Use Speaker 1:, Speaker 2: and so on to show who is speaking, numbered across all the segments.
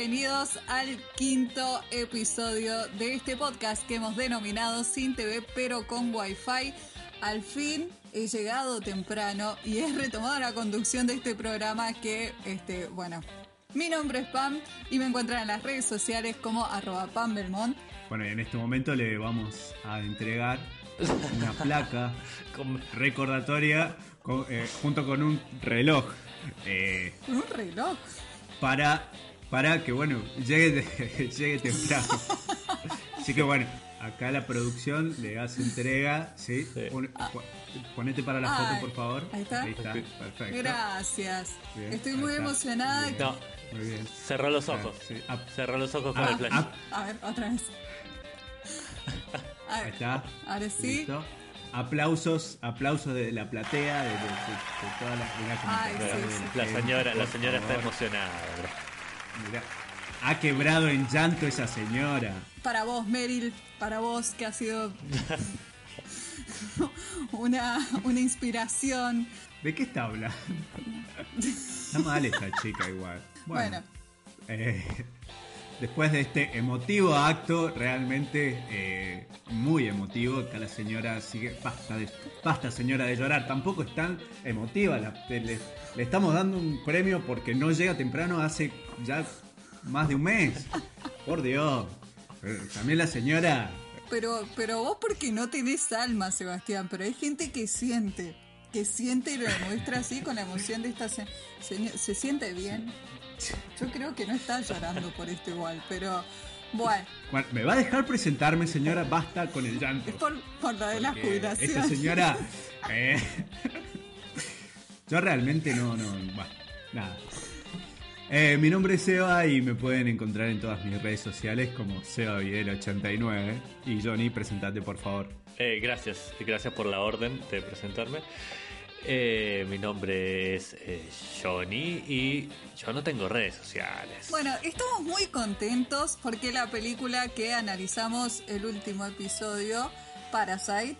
Speaker 1: Bienvenidos al quinto episodio de este podcast que hemos denominado Sin TV pero con Wi-Fi. Al fin he llegado temprano y he retomado la conducción de este programa que, este, bueno, mi nombre es Pam y me encuentran en las redes sociales como arroba Pam Belmont.
Speaker 2: Bueno, y en este momento le vamos a entregar una placa recordatoria con- eh, junto con un reloj eh,
Speaker 1: Un reloj.
Speaker 2: para, para que, bueno, llegue, llegue temprano. Así que, bueno, acá la producción le hace entrega, ¿sí? Po- ponete para la
Speaker 1: Ay,
Speaker 2: foto, por favor.
Speaker 1: ahí está.
Speaker 2: perfecto.
Speaker 1: Gracias.
Speaker 2: Bien,
Speaker 1: Estoy
Speaker 2: ahí
Speaker 1: muy
Speaker 2: está.
Speaker 1: emocionada.
Speaker 2: Bien.
Speaker 3: No,
Speaker 2: Muy bien.
Speaker 3: cerrá los ojos.
Speaker 2: Sí, ap-
Speaker 3: Cerrá los ojos con
Speaker 2: Ah,
Speaker 3: el flash.
Speaker 2: ah,
Speaker 1: A ver, otra vez. A
Speaker 2: Ahí está.
Speaker 1: ahora sí.
Speaker 2: Listo. Aplausos, aplausos de la platea, de, de- de- de todas las
Speaker 1: Ay,
Speaker 2: está
Speaker 1: sí,
Speaker 3: La señora, la señora está emocionada. bro.
Speaker 2: Mirá. Ha quebrado en llanto esa señora.
Speaker 1: Para vos, Meryl, para vos que ha sido una, una inspiración.
Speaker 2: ¿De qué está hablando? Está mal esta chica igual. Bueno,
Speaker 1: Bueno,
Speaker 2: eh, después de este emotivo acto, realmente eh, muy emotivo, acá la señora sigue, basta, de, basta señora de llorar, tampoco es tan emotiva, la- le, le estamos dando un premio porque no llega temprano hace ya más de un mes. Por Dios. Pero también la señora
Speaker 1: pero, pero vos porque no tenés alma, Sebastián, pero hay gente que siente, que siente y lo demuestra así con la emoción de esta se, ¿Se siente bien? Yo creo que no está llorando por esto igual, pero bueno,
Speaker 2: Bueno, ¿Me va a dejar presentarme, señora? Basta con el llanto.
Speaker 1: es por, por lo de la jubilación.
Speaker 2: Esta señora. eh, yo realmente no, no. Bueno, nada. Eh, mi nombre es Seba y me pueden encontrar en todas mis redes sociales como SebaVidel89. Y Johnny, presentate por favor.
Speaker 3: Eh, gracias, gracias por la orden de presentarme. Eh, mi nombre es eh, Johnny y yo no tengo redes sociales.
Speaker 1: Bueno, estamos muy contentos porque la película que analizamos el último episodio, Parasite,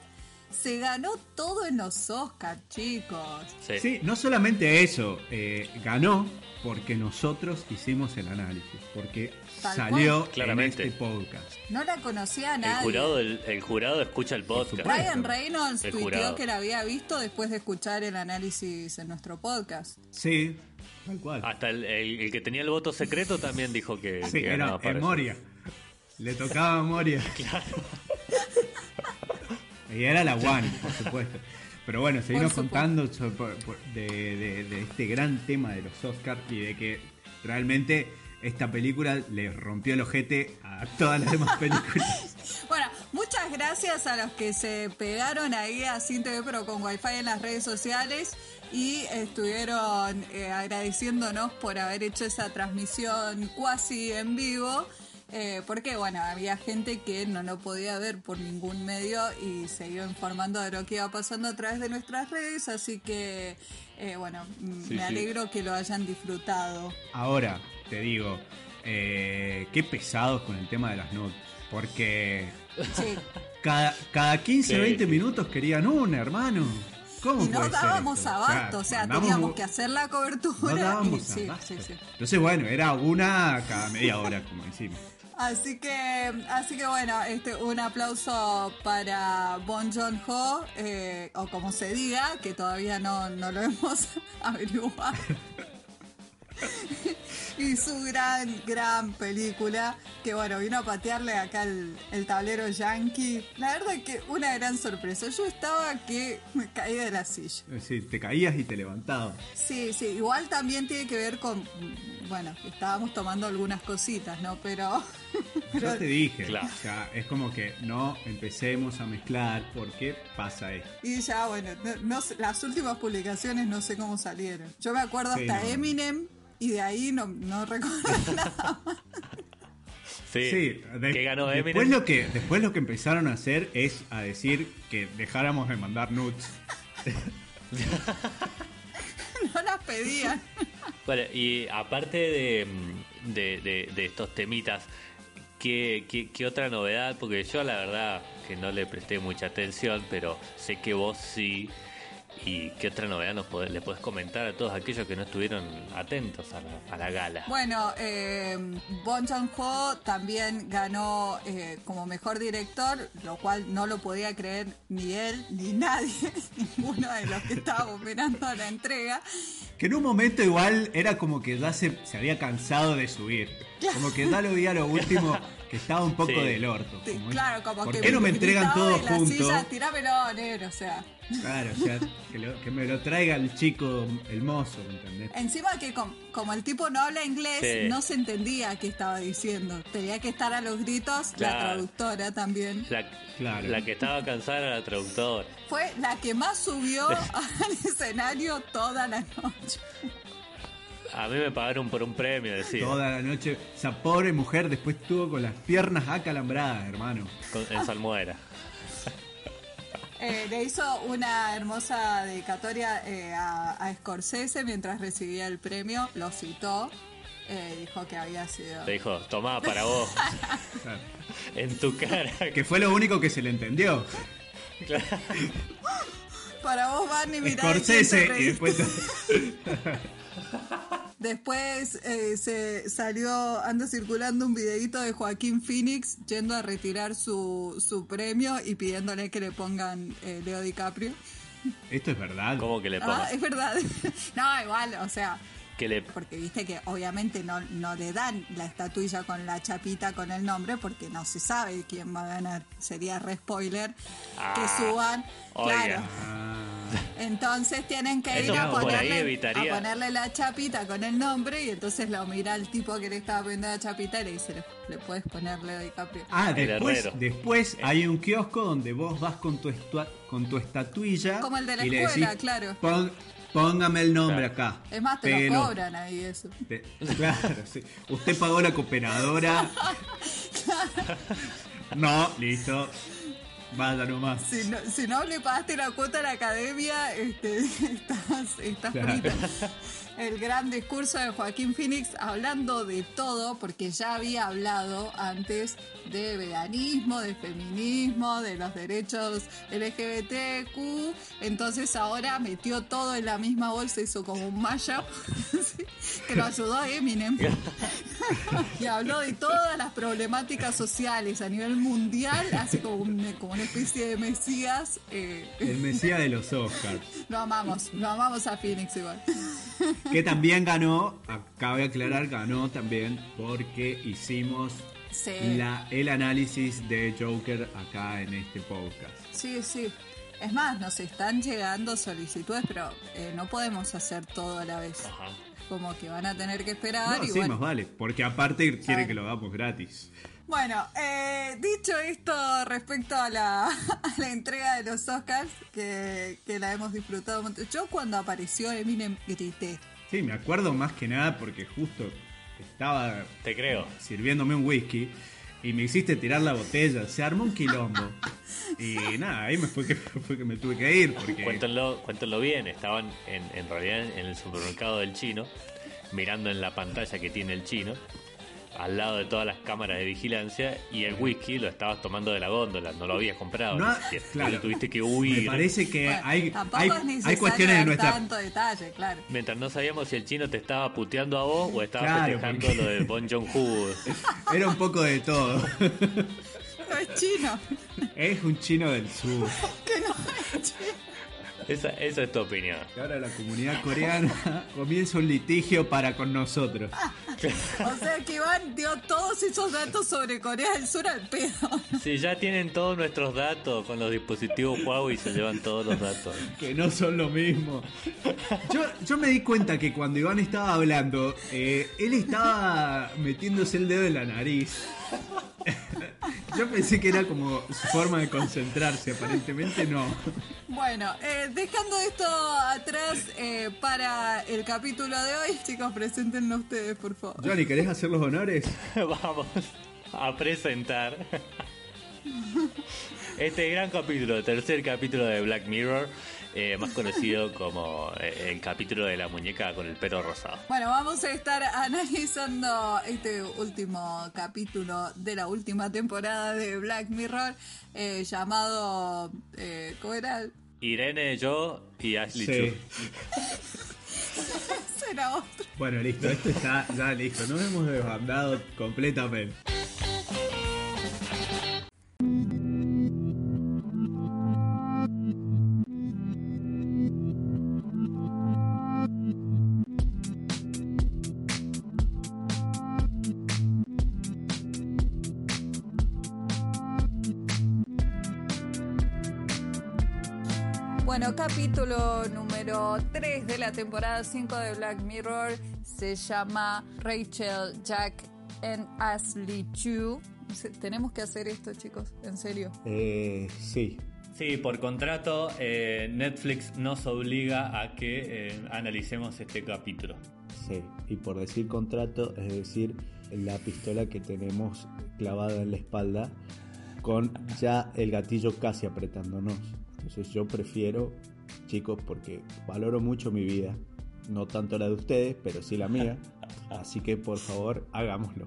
Speaker 1: se ganó todo en los Oscars, chicos.
Speaker 3: Sí.
Speaker 2: Sí, no solamente eso, eh, ganó porque nosotros hicimos el análisis, porque
Speaker 1: Tal
Speaker 2: salió
Speaker 3: cual. Claramente.
Speaker 2: en este podcast.
Speaker 1: No la conocía
Speaker 3: el,
Speaker 1: nadie.
Speaker 3: jurado, el, el jurado escucha el podcast.
Speaker 1: Ryan Reynolds
Speaker 3: El
Speaker 1: tuiteó
Speaker 3: jurado.
Speaker 1: que la había visto después de escuchar el análisis en nuestro podcast.
Speaker 2: Sí, tal cual.
Speaker 3: Hasta el, el- el que tenía el voto secreto también dijo que,
Speaker 2: Sí,
Speaker 3: que
Speaker 2: era en. Moria. Le tocaba a Moria. Y era la One, por supuesto. Pero bueno, seguimos contando de, de- de este gran tema de los Oscars y de que realmente esta película le rompió el ojete a todas las demás películas.
Speaker 1: Bueno, muchas gracias a los que se pegaron ahí a Sin TV pero con Wi-Fi en las redes sociales y estuvieron eh, agradeciéndonos por haber hecho esa transmisión cuasi en vivo. Eh, porque bueno, había gente que no lo podía ver por ningún medio y se iba informando de lo que iba pasando a través de nuestras redes, así que eh, bueno,
Speaker 3: Sí,
Speaker 1: me
Speaker 3: sí.
Speaker 1: alegro que lo hayan disfrutado.
Speaker 2: Ahora, te digo, eh, qué pesados con el tema de las notas. Porque
Speaker 1: Sí.
Speaker 2: cada, cada 15,
Speaker 3: Sí,
Speaker 2: 20
Speaker 3: sí.
Speaker 2: minutos querían una, hermano. ¿Cómo
Speaker 1: Y no dábamos abasto, o sea,
Speaker 2: mandamos-
Speaker 1: teníamos que hacer la cobertura.
Speaker 2: No
Speaker 1: y,
Speaker 2: dábamos
Speaker 1: sí, sí, sí.
Speaker 2: Entonces, bueno, era una cada media hora, como decimos.
Speaker 1: Así que, así que bueno, este, un aplauso para Bon Joon Ho, eh, o como se diga, que todavía no, no lo hemos averiguado. y su gran, gran película, que bueno, vino a patearle acá el, el tablero yankee. La verdad que una gran sorpresa. Yo estaba que me caía de la silla.
Speaker 2: Decir, te caías y te levantabas.
Speaker 1: Sí, sí, igual también tiene que ver con, bueno, estábamos tomando algunas cositas, ¿no? Pero...
Speaker 2: Yo te dije,
Speaker 3: Claro.
Speaker 2: o sea, es como que no empecemos a mezclar porque pasa esto.
Speaker 1: Y ya, bueno, no, las últimas publicaciones no sé cómo salieron. Yo me acuerdo
Speaker 2: Sí,
Speaker 1: hasta
Speaker 2: no.
Speaker 1: Eminem y de ahí no, no recuerdo nada más.
Speaker 3: Sí,
Speaker 2: Sí, de-
Speaker 3: que ganó
Speaker 2: después
Speaker 3: Eminem.
Speaker 2: lo que después lo que empezaron a hacer es a decir que dejáramos de mandar nudes.
Speaker 1: No las pedían.
Speaker 3: Bueno, y aparte de, de, de- de estos temitas, ¿qué, qué, qué otra novedad? Porque yo la verdad que no le presté mucha atención, pero sé que vos sí. ¿Y qué otra novedad nos podés- le podés comentar a todos aquellos que no estuvieron atentos a la, a la gala?
Speaker 1: Bueno, eh, Bon Joon-ho también ganó eh, como mejor director, lo cual no lo podía creer ni él ni nadie, ninguno de los que estábamos mirando la entrega.
Speaker 2: Que en un momento igual era como que ya se, se había cansado de subir. Como que ya lo vi a lo último que estaba un poco
Speaker 3: Sí.
Speaker 2: del orto.
Speaker 1: Sí,
Speaker 2: Como,
Speaker 1: claro, como
Speaker 2: ¿Por
Speaker 1: que
Speaker 2: qué no me entregan
Speaker 1: gritaba
Speaker 2: todo
Speaker 1: de la
Speaker 2: junto?
Speaker 1: silla, tirámelo, negro, o sea.
Speaker 2: Claro, o sea, que, lo- que me lo traiga el chico, el mozo, ¿me entendés?
Speaker 1: Encima que com- como el tipo no habla inglés,
Speaker 3: Sí.
Speaker 1: no se entendía qué estaba diciendo. Tenía que estar a los gritos la traductora también.
Speaker 3: La,
Speaker 2: Claro.
Speaker 3: la que estaba cansada era la traductora.
Speaker 1: Fue la que más subió al escenario toda la noche.
Speaker 3: A mí me pagaron por un premio, decía,
Speaker 2: Toda la noche. Esa pobre mujer después estuvo con las piernas acalambradas, hermano.
Speaker 3: con- en Salmuera.
Speaker 1: Eh, le hizo una hermosa dedicatoria eh, a, a Scorsese mientras recibía el premio, lo citó, eh, dijo que había sido...
Speaker 3: Le dijo, tomá para vos, en tu cara.
Speaker 2: Que fue lo único que se le entendió.
Speaker 3: Claro.
Speaker 1: Para vos, Barney, mirá te
Speaker 2: Scorsese y después.
Speaker 1: Después eh, se salió, anda circulando un videito de Joaquín Phoenix yendo a retirar su, su premio y pidiéndole que le pongan eh, Leo DiCaprio.
Speaker 2: Esto es verdad.
Speaker 3: ¿Cómo que le
Speaker 1: Ah,
Speaker 3: pongas?
Speaker 1: es verdad. no, igual, o sea,
Speaker 3: Que le
Speaker 1: porque viste que obviamente no, no le dan la estatuilla con la chapita con el nombre porque no se sabe quién va a ganar. Sería re spoiler
Speaker 3: Ah,
Speaker 1: que suban.
Speaker 3: oiga.
Speaker 1: Claro.
Speaker 2: Ah,
Speaker 1: Entonces tienen que
Speaker 3: Eso
Speaker 1: ir a ponerle,
Speaker 3: evitaría-
Speaker 1: a ponerle la chapita con el nombre y entonces lo mira el tipo que le estaba poniendo la chapita y le dice, le, le puedes poner Leo DiCaprio.
Speaker 2: Ah,
Speaker 3: El
Speaker 2: después,
Speaker 3: herrero.
Speaker 2: después hay un kiosco donde vos vas con tu, estua- con tu estatuilla.
Speaker 1: Como el de la
Speaker 2: y le
Speaker 1: escuela,
Speaker 2: decís,
Speaker 1: claro.
Speaker 2: "Pon- póngame el nombre
Speaker 3: Claro.
Speaker 2: acá.
Speaker 1: Es más, te
Speaker 2: Pelo".
Speaker 1: lo cobran ahí eso.
Speaker 2: Te- claro, sí. Usted pagó la cooperadora. No, listo. Vaya nomás.
Speaker 1: Si no, si no le pagaste la cuota a la academia, este, estás, estás
Speaker 2: Claro.
Speaker 1: frita. El gran discurso de Joaquín Phoenix hablando de todo, porque ya había hablado antes de veganismo, de feminismo, de los derechos LGBTQ. Entonces ahora metió todo en la misma bolsa, hizo como un mashup que lo ayudó Eminem. y habló de todas las problemáticas sociales a nivel mundial, así como, un- como una especie de mesías. eh,
Speaker 2: El Mesías de los Oscars.
Speaker 1: lo amamos, lo amamos a Phoenix igual.
Speaker 2: Que también ganó, cabe aclarar, ganó también porque hicimos
Speaker 1: Sí.
Speaker 2: la, el análisis de Joker acá en este podcast.
Speaker 1: Sí, sí. Es más, nos están llegando solicitudes, pero eh, no podemos hacer todo a la vez.
Speaker 3: Ajá.
Speaker 1: Como que van a tener que esperar
Speaker 2: No,
Speaker 1: y
Speaker 2: sí,
Speaker 1: bueno.
Speaker 2: más vale, porque aparte quiere que lo hagamos gratis.
Speaker 1: Bueno, eh, dicho esto respecto a la, a la entrega de los Oscars, que, que la hemos disfrutado mucho. Yo cuando apareció Eminem grité.
Speaker 2: Sí, me acuerdo más que nada porque justo estaba
Speaker 3: Te creo.
Speaker 2: sirviéndome un whisky y me hiciste tirar la botella. Se armó un quilombo. Y nada, ahí me fue que, fue que me tuve que ir porque...
Speaker 3: Cuéntenlo, bien, estaban en, en realidad en el supermercado del chino, mirando en la pantalla que tiene el chino, al lado de todas las cámaras de vigilancia, y el whisky lo estabas tomando de la góndola, no lo habías comprado.
Speaker 2: No,
Speaker 3: ni
Speaker 2: claro.
Speaker 3: Tuviste que
Speaker 2: Me
Speaker 3: huir.
Speaker 2: parece que
Speaker 1: Bueno,
Speaker 2: hay, hay, cuestiones de nuestra...
Speaker 1: tanto detalle, claro.
Speaker 3: Mientras no sabíamos si el chino te estaba puteando a vos o estaba
Speaker 2: Claro,
Speaker 3: festejando
Speaker 2: porque-
Speaker 3: lo de Bon Jong-ho.
Speaker 2: Era un poco de todo.
Speaker 1: No es chino.
Speaker 2: Es un chino del sur.
Speaker 1: Que no es chino.
Speaker 3: Esa, esa es tu opinión.
Speaker 2: Y ahora la comunidad coreana comienza un litigio para con nosotros.
Speaker 1: O sea que Iván dio todos esos datos sobre Corea del Sur al pedo.
Speaker 3: Si ya tienen todos nuestros datos con los dispositivos Huawei, se llevan todos los datos.
Speaker 2: Que no son lo mismo. Yo, yo me di cuenta que cuando Iván estaba hablando, eh, él estaba metiéndose el dedo en la nariz. Yo pensé que era como su forma de concentrarse, aparentemente no.
Speaker 1: Bueno, eh, dejando esto atrás eh, para el capítulo de hoy, chicos, preséntenlo ustedes, por favor.
Speaker 2: Johnny, ¿querés hacer los honores?
Speaker 3: Vamos. a presentar este gran capítulo, tercer capítulo de Black Mirror, eh, más conocido como eh, el capítulo de la muñeca con el pelo rosado.
Speaker 1: Bueno, vamos a estar analizando este último capítulo de la última temporada de Black Mirror eh, llamado... Eh, ¿Cómo era?
Speaker 3: Irene, yo y Ashley
Speaker 4: Sí.
Speaker 1: Era otro.
Speaker 4: Bueno, listo, esto está ya listo. Nos hemos desbandado completamente.
Speaker 1: Bueno, capítulo número 3 de la temporada 5 de Black Mirror se llama Rachel, Jack and Ashley Chu. Tenemos que hacer esto, chicos, en serio.
Speaker 4: Eh, sí.
Speaker 3: Sí, por contrato, eh, Netflix nos obliga a que eh, analicemos este capítulo.
Speaker 2: Sí, y por decir contrato, es decir, la pistola que tenemos clavada en la espalda con ya el gatillo casi apretándonos. Entonces yo prefiero, chicos, porque valoro mucho mi vida, no tanto la de ustedes, pero sí la mía. Así que por favor, hagámoslo.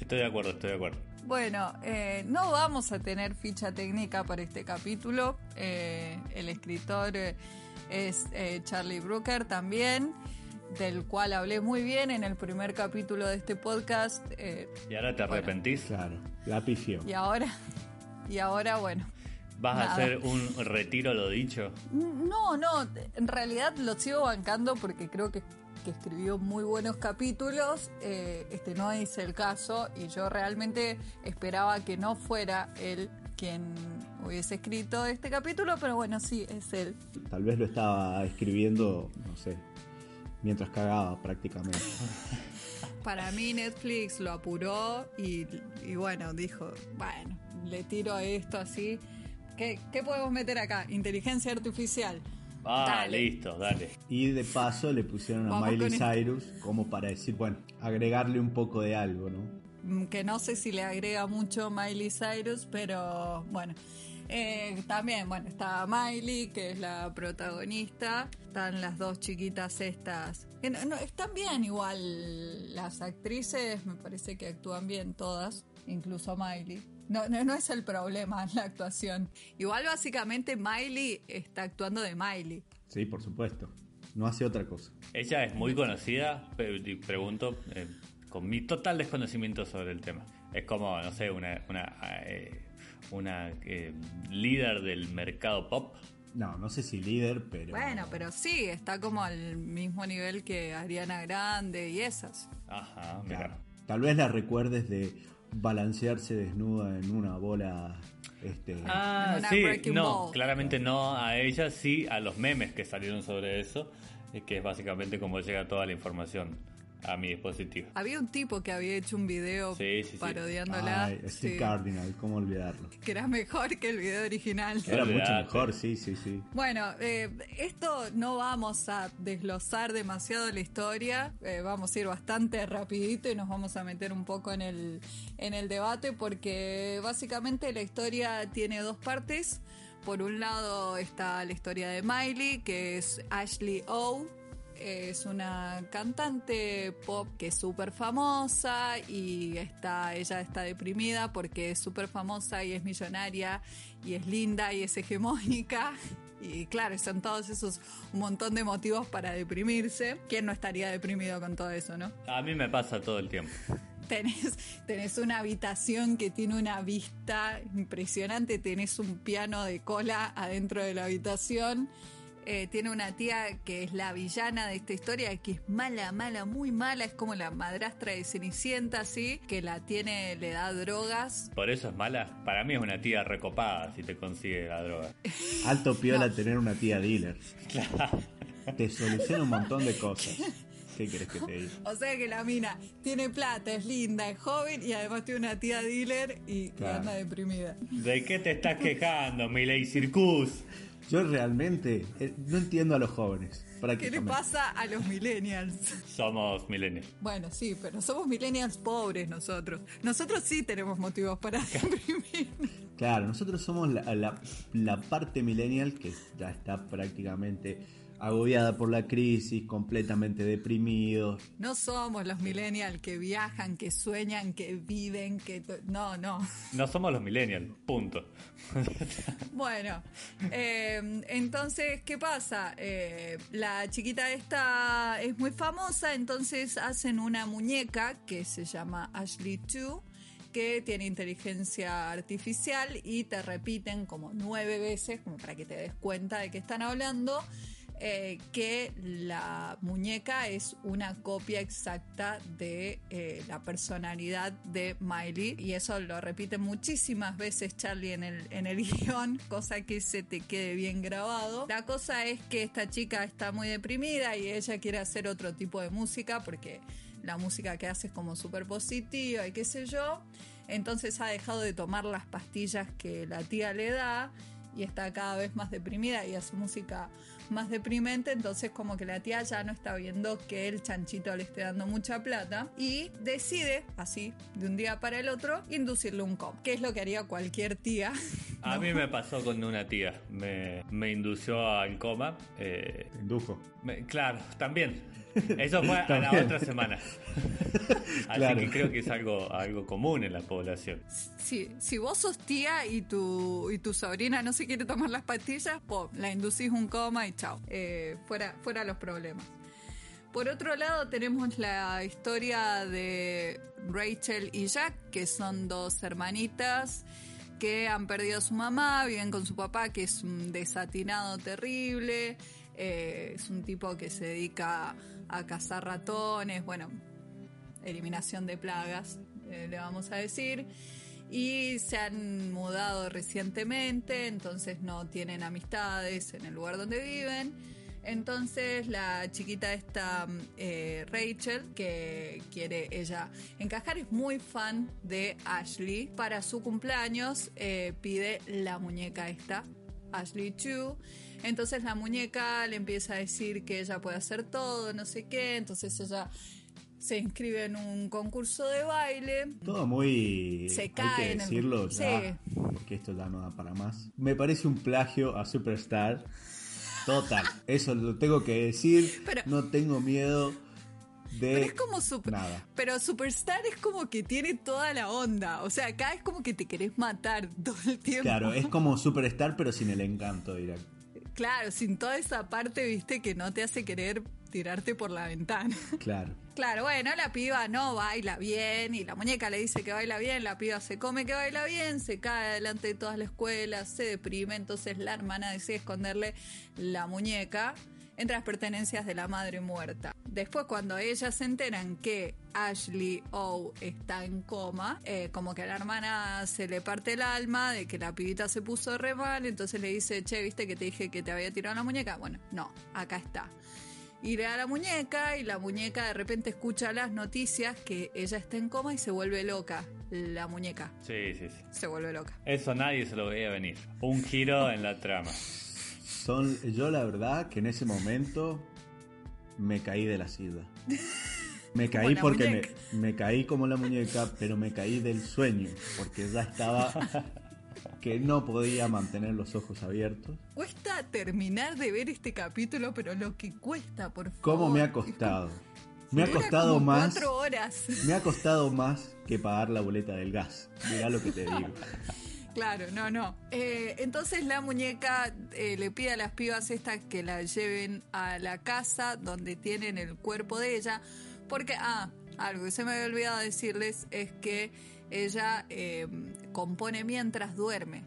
Speaker 3: Estoy de acuerdo, estoy de acuerdo.
Speaker 1: Bueno, eh, no vamos a tener ficha técnica para este capítulo. Eh, el escritor eh, es eh, Charlie Brooker también, del cual hablé muy bien en el primer capítulo de este podcast. eh,
Speaker 3: ¿Y ahora te
Speaker 1: Bueno.
Speaker 3: arrepentís?
Speaker 2: Claro, la pifió.
Speaker 1: y ahora, y ahora, bueno.
Speaker 3: ¿Vas
Speaker 1: Nada.
Speaker 3: a hacer un retiro a lo dicho?
Speaker 1: No, no, en realidad lo sigo bancando porque creo que, que escribió muy buenos capítulos. eh, este no es el caso y yo realmente esperaba que no fuera él quien hubiese escrito este capítulo, pero bueno, sí, es él.
Speaker 2: Tal vez lo estaba escribiendo, no sé, mientras cagaba prácticamente.
Speaker 1: Para mí Netflix lo apuró y, y bueno, dijo, bueno, le tiro esto así. ¿Qué, qué podemos meter acá? Inteligencia artificial.
Speaker 3: Ah,
Speaker 1: Dale.
Speaker 3: listo, dale.
Speaker 2: Y de paso le pusieron a
Speaker 1: Vamos
Speaker 2: Miley. Cyrus como para decir, bueno, agregarle un poco de algo, ¿no?
Speaker 1: Mm, que no sé si le agrega mucho Miley Cyrus, pero bueno. Eh, también, bueno, está Miley, que es la protagonista. Están las dos chiquitas estas. Que no- no, están bien igual las actrices, me parece que actúan bien todas, incluso Miley. No, no, no es el problema la actuación. Igual básicamente Miley está actuando de Miley.
Speaker 2: Sí, por supuesto. No hace otra cosa.
Speaker 3: Ella es muy conocida, pregunto, eh, con mi total desconocimiento sobre el tema. Es como, no sé, una, una, eh, una eh, líder del mercado pop.
Speaker 2: No, no sé si líder, pero.
Speaker 1: Bueno, pero sí, está como al mismo nivel que Ariana Grande y esas.
Speaker 3: Ajá, mira.
Speaker 2: Claro. Tal vez la recuerdes de balancearse desnuda en una bola. Este,
Speaker 3: Ah, sí, no,
Speaker 1: Ball.
Speaker 3: claramente no a ella, sí a los memes que salieron sobre eso, eh, que es básicamente como llega toda la información a mi dispositivo.
Speaker 1: Había un tipo que había hecho un video
Speaker 3: Sí, sí, sí.
Speaker 1: parodiándola.
Speaker 2: Ay, Steve
Speaker 1: sí,
Speaker 2: Cardinal, ¿cómo olvidarlo?
Speaker 1: que era mejor que el video original.
Speaker 2: Era mucho mejor, sí, sí, sí.
Speaker 1: Bueno, eh, esto no vamos a desglosar demasiado la historia, eh, vamos a ir bastante rapidito y nos vamos a meter un poco en el, en el debate porque básicamente la historia tiene dos partes. Por un lado está la historia de Miley, que es Ashley O, es una cantante pop que es súper famosa y está, ella está deprimida porque es súper famosa y es millonaria y es linda y es hegemónica. Y claro, son todos esos un montón de motivos para deprimirse. ¿Quién no estaría deprimido con todo eso, no?
Speaker 3: A mí me pasa todo el tiempo.
Speaker 1: Tenés, tenés una habitación que tiene una vista impresionante, tenés un piano de cola adentro de la habitación. Eh, tiene una tía que es la villana de esta historia, que es mala, mala, muy mala, es como la madrastra de Cenicienta, así, que la tiene, le da drogas.
Speaker 3: Por eso es mala. Para mí es una tía recopada si te consigue la droga.
Speaker 2: Alto piola tener una tía dealer. Te soluciona un montón de cosas. ¿Qué querés que te diga?
Speaker 1: O sea que la mina tiene plata, es linda, es joven y además tiene una tía dealer y, y
Speaker 2: Claro.
Speaker 1: anda deprimida.
Speaker 3: ¿De qué te estás quejando, Miley Circus?
Speaker 2: Yo realmente eh, no entiendo a los jóvenes.
Speaker 1: ¿Qué le pasa a los millennials?
Speaker 3: Somos millennials.
Speaker 1: Bueno, sí, pero somos millennials pobres nosotros. Nosotros sí tenemos motivos para deprimir.
Speaker 2: Claro, nosotros somos la, la- la parte millennial que ya está prácticamente agobiada por la crisis, completamente deprimidos.
Speaker 1: No somos los millennials que viajan, que sueñan, que viven, que... No, no.
Speaker 3: No somos los millennials, punto.
Speaker 1: Bueno, eh, entonces, ¿qué pasa? Eh, la chiquita esta es muy famosa, entonces hacen una muñeca que se llama Ashley 2 que tiene inteligencia artificial y te repiten como nueve veces, como para que te des cuenta de que están hablando, eh, que la muñeca es una copia exacta de eh, la personalidad de Miley y eso lo repite muchísimas veces Charlie en el, en el guion, cosa que se te quede bien grabado. La cosa es que esta chica está muy deprimida y ella quiere hacer otro tipo de música porque la música que hace es como súper positiva y qué sé yo. Entonces ha dejado de tomar las pastillas que la tía le da y está cada vez más deprimida y hace música más deprimente, entonces como que la tía ya no está viendo que el chanchito le esté dando mucha plata y decide, así, de un día para el otro, inducirle un coma, que es lo que haría cualquier tía.
Speaker 3: A mí me pasó con una tía. Me, me indució al coma. eh,
Speaker 2: Indujo.
Speaker 3: me- claro, también. Eso fue a la otra semana. Así
Speaker 2: Claro.
Speaker 3: que creo que es algo, algo común en la población.
Speaker 1: Si, si vos sos tía y tu, y tu sobrina no se quiere tomar las pastillas, pum, la inducís un coma y chao, Eh, fuera, fuera los problemas. Por otro lado tenemos la historia de Rachel y Jack, que son dos hermanitas que han perdido a su mamá, viven con su papá, que es un desatinado terrible, eh, es un tipo que se dedica a cazar ratones, bueno, eliminación de plagas, eh, le vamos a decir. Y se han mudado recientemente, entonces no tienen amistades en el lugar donde viven. Entonces la chiquita esta eh, Rachel, que quiere ella encajar, es muy fan de Ashley. Para su cumpleaños eh, pide la muñeca esta, Ashley Chu. Entonces la muñeca le empieza a decir que ella puede hacer todo, no sé qué. Entonces ella se inscribe en un concurso de baile.
Speaker 2: Todo muy.
Speaker 1: Se
Speaker 2: hay
Speaker 1: cae
Speaker 2: que
Speaker 1: en el-
Speaker 2: decirlo
Speaker 1: Sí.
Speaker 2: porque esto ya no da para más. Me parece un plagio a Superstar. Total. Eso lo tengo que decir.
Speaker 1: Pero-
Speaker 2: no tengo miedo de.
Speaker 1: Pero es como super,
Speaker 2: Nada.
Speaker 1: Pero Superstar es como que tiene toda la onda. O sea, acá es como que te querés matar todo el tiempo.
Speaker 2: Claro, es como Superstar, pero sin el encanto, dirá.
Speaker 1: Claro, sin toda esa parte, viste, que no te hace querer tirarte por la ventana.
Speaker 2: Claro.
Speaker 1: Claro, bueno, la piba no baila bien y la muñeca le dice que baila bien, la piba se come que baila bien, se cae delante de toda la escuela, se deprime, entonces la hermana decide esconderle la muñeca entre las pertenencias de la madre muerta. Después cuando ellas se enteran que Ashley O está en coma, eh, como que a la hermana se le parte el alma de que la pibita se puso re mal, entonces le dice, che, viste que te dije que te había tirado la muñeca. Bueno, no, acá está. Y le da la muñeca y la muñeca de repente escucha las noticias que ella está en coma y se vuelve loca. La muñeca
Speaker 3: Sí, sí, sí.
Speaker 1: se vuelve loca.
Speaker 3: Eso nadie se lo veía venir. Un giro en la trama.
Speaker 2: Son, yo la verdad que en ese momento me caí de la silla. Me caí porque me, me caí como la muñeca, pero me caí del sueño, porque ya estaba que no podía mantener los ojos abiertos.
Speaker 1: Cuesta terminar de ver este capítulo, pero lo que cuesta, por favor.
Speaker 2: ¿Cómo me ha costado? Me ha costado más.
Speaker 1: Cuatro horas.
Speaker 2: Me ha costado más que pagar la boleta del gas. Mirá lo que te digo.
Speaker 1: Claro, no, no. Eh, entonces la muñeca eh, le pide a las pibas estas que la lleven a la casa donde tienen el cuerpo de ella. Porque, ah, algo que se me había olvidado decirles es que ella eh, compone mientras duerme.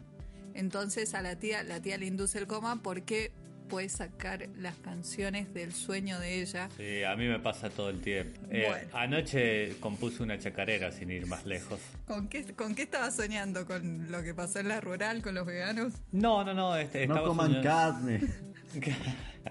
Speaker 1: Entonces a la tía, la tía le induce el coma porque puede sacar las canciones del sueño de ella.
Speaker 3: Sí, a mí me pasa todo el tiempo. Eh,
Speaker 1: Bueno.
Speaker 3: Anoche compuse una chacarera sin ir más lejos.
Speaker 1: ¿Con qué, ¿Con qué estaba soñando? ¿Con lo que pasó en la rural con los veganos?
Speaker 3: No, no, no. Este,
Speaker 2: No
Speaker 3: estaba
Speaker 2: coman
Speaker 3: soñando-
Speaker 2: carne.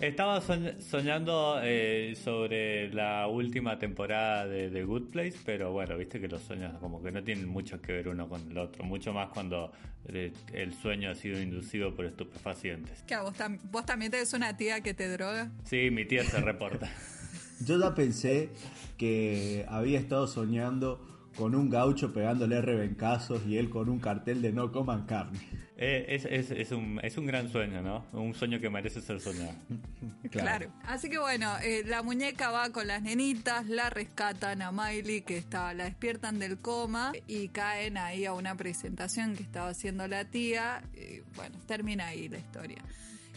Speaker 3: Estaba soñ- soñando eh, sobre la última temporada de The Good Place, pero bueno, viste que los sueños como que no tienen mucho que ver uno con el otro, mucho más cuando eh, el sueño ha sido inducido por estupefacientes.
Speaker 1: ¿Qué, vos, tam- vos también tenés una tía que te droga?
Speaker 3: Sí, mi tía se reporta.
Speaker 2: Yo ya pensé que había estado soñando con un gaucho pegándole rebencazos y él con un cartel de no coman carne.
Speaker 3: Eh, es, es, es, un, es un gran sueño, ¿no? Un sueño que merece ser soñado.
Speaker 1: Claro. Así que bueno, eh, la muñeca va con las nenitas, la rescatan a Miley, que está, la despiertan del coma y caen ahí a una presentación que estaba haciendo la tía. Y, bueno, termina ahí la historia.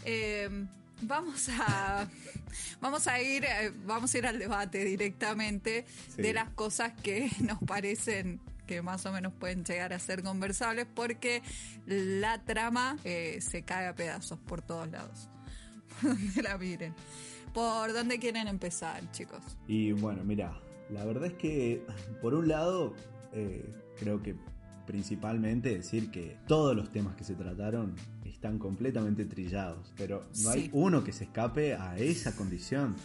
Speaker 1: Eh, vamos a vamos a ir eh, vamos a ir al debate directamente
Speaker 2: Sí.
Speaker 1: de las cosas que nos parecen que más o menos pueden llegar a ser conversables porque la trama eh, se cae a pedazos por todos lados. Por donde la miren. Por dónde quieren empezar chicos
Speaker 2: Y bueno, mira, la verdad es que por un lado eh, creo que principalmente decir que todos los temas que se trataron están completamente trillados, pero no hay uno que se escape a esa condición.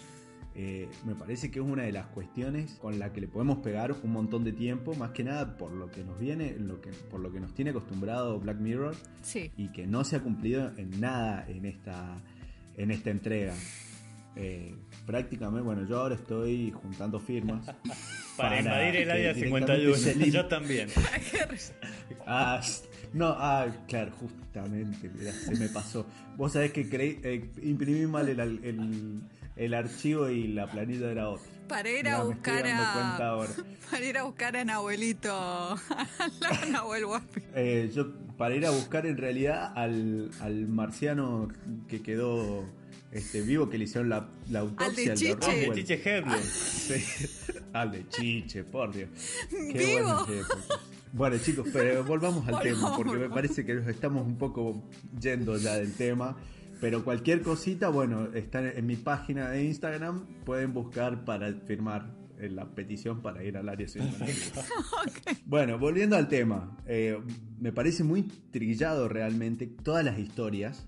Speaker 2: Eh, me parece que es una de las cuestiones con la que le podemos pegar un montón de tiempo, más que nada por lo que nos viene, lo que, por lo que nos tiene acostumbrado Black Mirror
Speaker 1: sí
Speaker 2: y que no se ha cumplido en nada en esta, en esta entrega. Eh, prácticamente, bueno, yo ahora estoy juntando firmas.
Speaker 3: Para, invadir el área
Speaker 2: directamente
Speaker 3: 51.
Speaker 2: se elim-
Speaker 3: Yo también.
Speaker 2: Ah, no, ah, claro, justamente, se me pasó. Vos sabés que creí, eh, imprimí mal el, el, el archivo y la planilla era otra.
Speaker 1: para ir a buscar a
Speaker 2: ahora.
Speaker 1: para ir a buscar a Nahuelito a Nahuel Guapi
Speaker 2: Eh, yo, para ir a buscar en realidad al, al marciano que quedó este, vivo, que le hicieron la, la autopsia.
Speaker 1: Al de
Speaker 2: al
Speaker 1: Chiche.
Speaker 3: Ah, de. Chiche.
Speaker 2: Sí, al de Chiche, por Dios. Qué
Speaker 1: Vivo.
Speaker 2: Bueno chicos, pero volvamos al
Speaker 1: Volvamos,
Speaker 2: tema, porque me parece que nos estamos un poco yendo ya del tema. Pero cualquier cosita, bueno, está en mi página de Instagram, pueden buscar para firmar eh, la petición para ir al área 51. Bueno, volviendo al tema, eh, me parece muy trillado realmente todas las historias,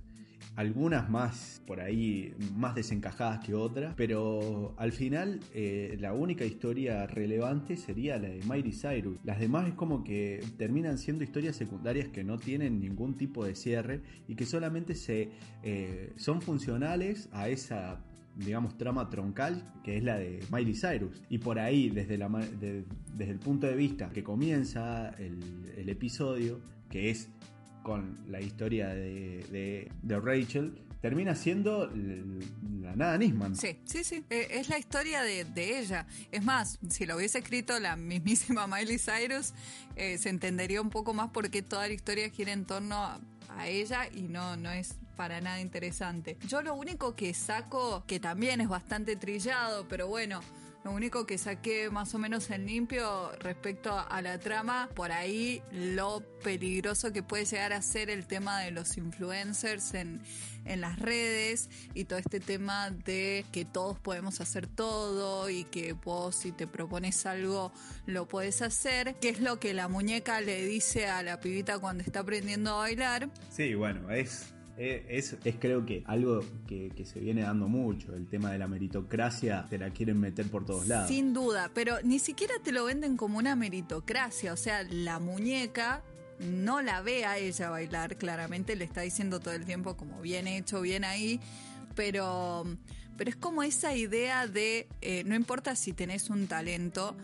Speaker 2: algunas más por ahí, más desencajadas que otras, pero al final eh, la única historia relevante sería la de Miley Cyrus. Las demás es como que terminan siendo historias secundarias que no tienen ningún tipo de cierre y que solamente se, eh, son funcionales a esa digamos, trama troncal, que es la de Miley Cyrus. Y por ahí, desde, la, desde el punto de vista que comienza el episodio, que es con la historia de, de- Rachel, termina siendo la nada Nisman.
Speaker 1: Sí, sí, sí. Eh, es la historia de, ella. Es más, si lo hubiese escrito la mismísima Miley Cyrus, eh, se entendería un poco más por qué toda la historia gira en torno a, a ella y no, no es para nada interesante. Yo lo único que saco, que también es bastante trillado, pero bueno. Lo único que saqué más o menos en limpio respecto a la trama, por ahí lo peligroso que puede llegar a ser el tema de los influencers en, en las redes y todo este tema de que todos podemos hacer todo y que vos si te propones algo lo puedes hacer, que es lo que la muñeca le dice a la pibita cuando está aprendiendo a bailar.
Speaker 2: Sí, bueno, es, es, es creo que algo que, que se viene dando mucho. El tema de la meritocracia te la quieren meter por todos lados.
Speaker 1: Sin duda, pero ni siquiera te lo venden como una meritocracia, o sea, la muñeca no la ve a ella bailar, claramente le está diciendo todo el tiempo como bien hecho, bien ahí, pero, pero es como esa idea de eh, no importa si tenés un talento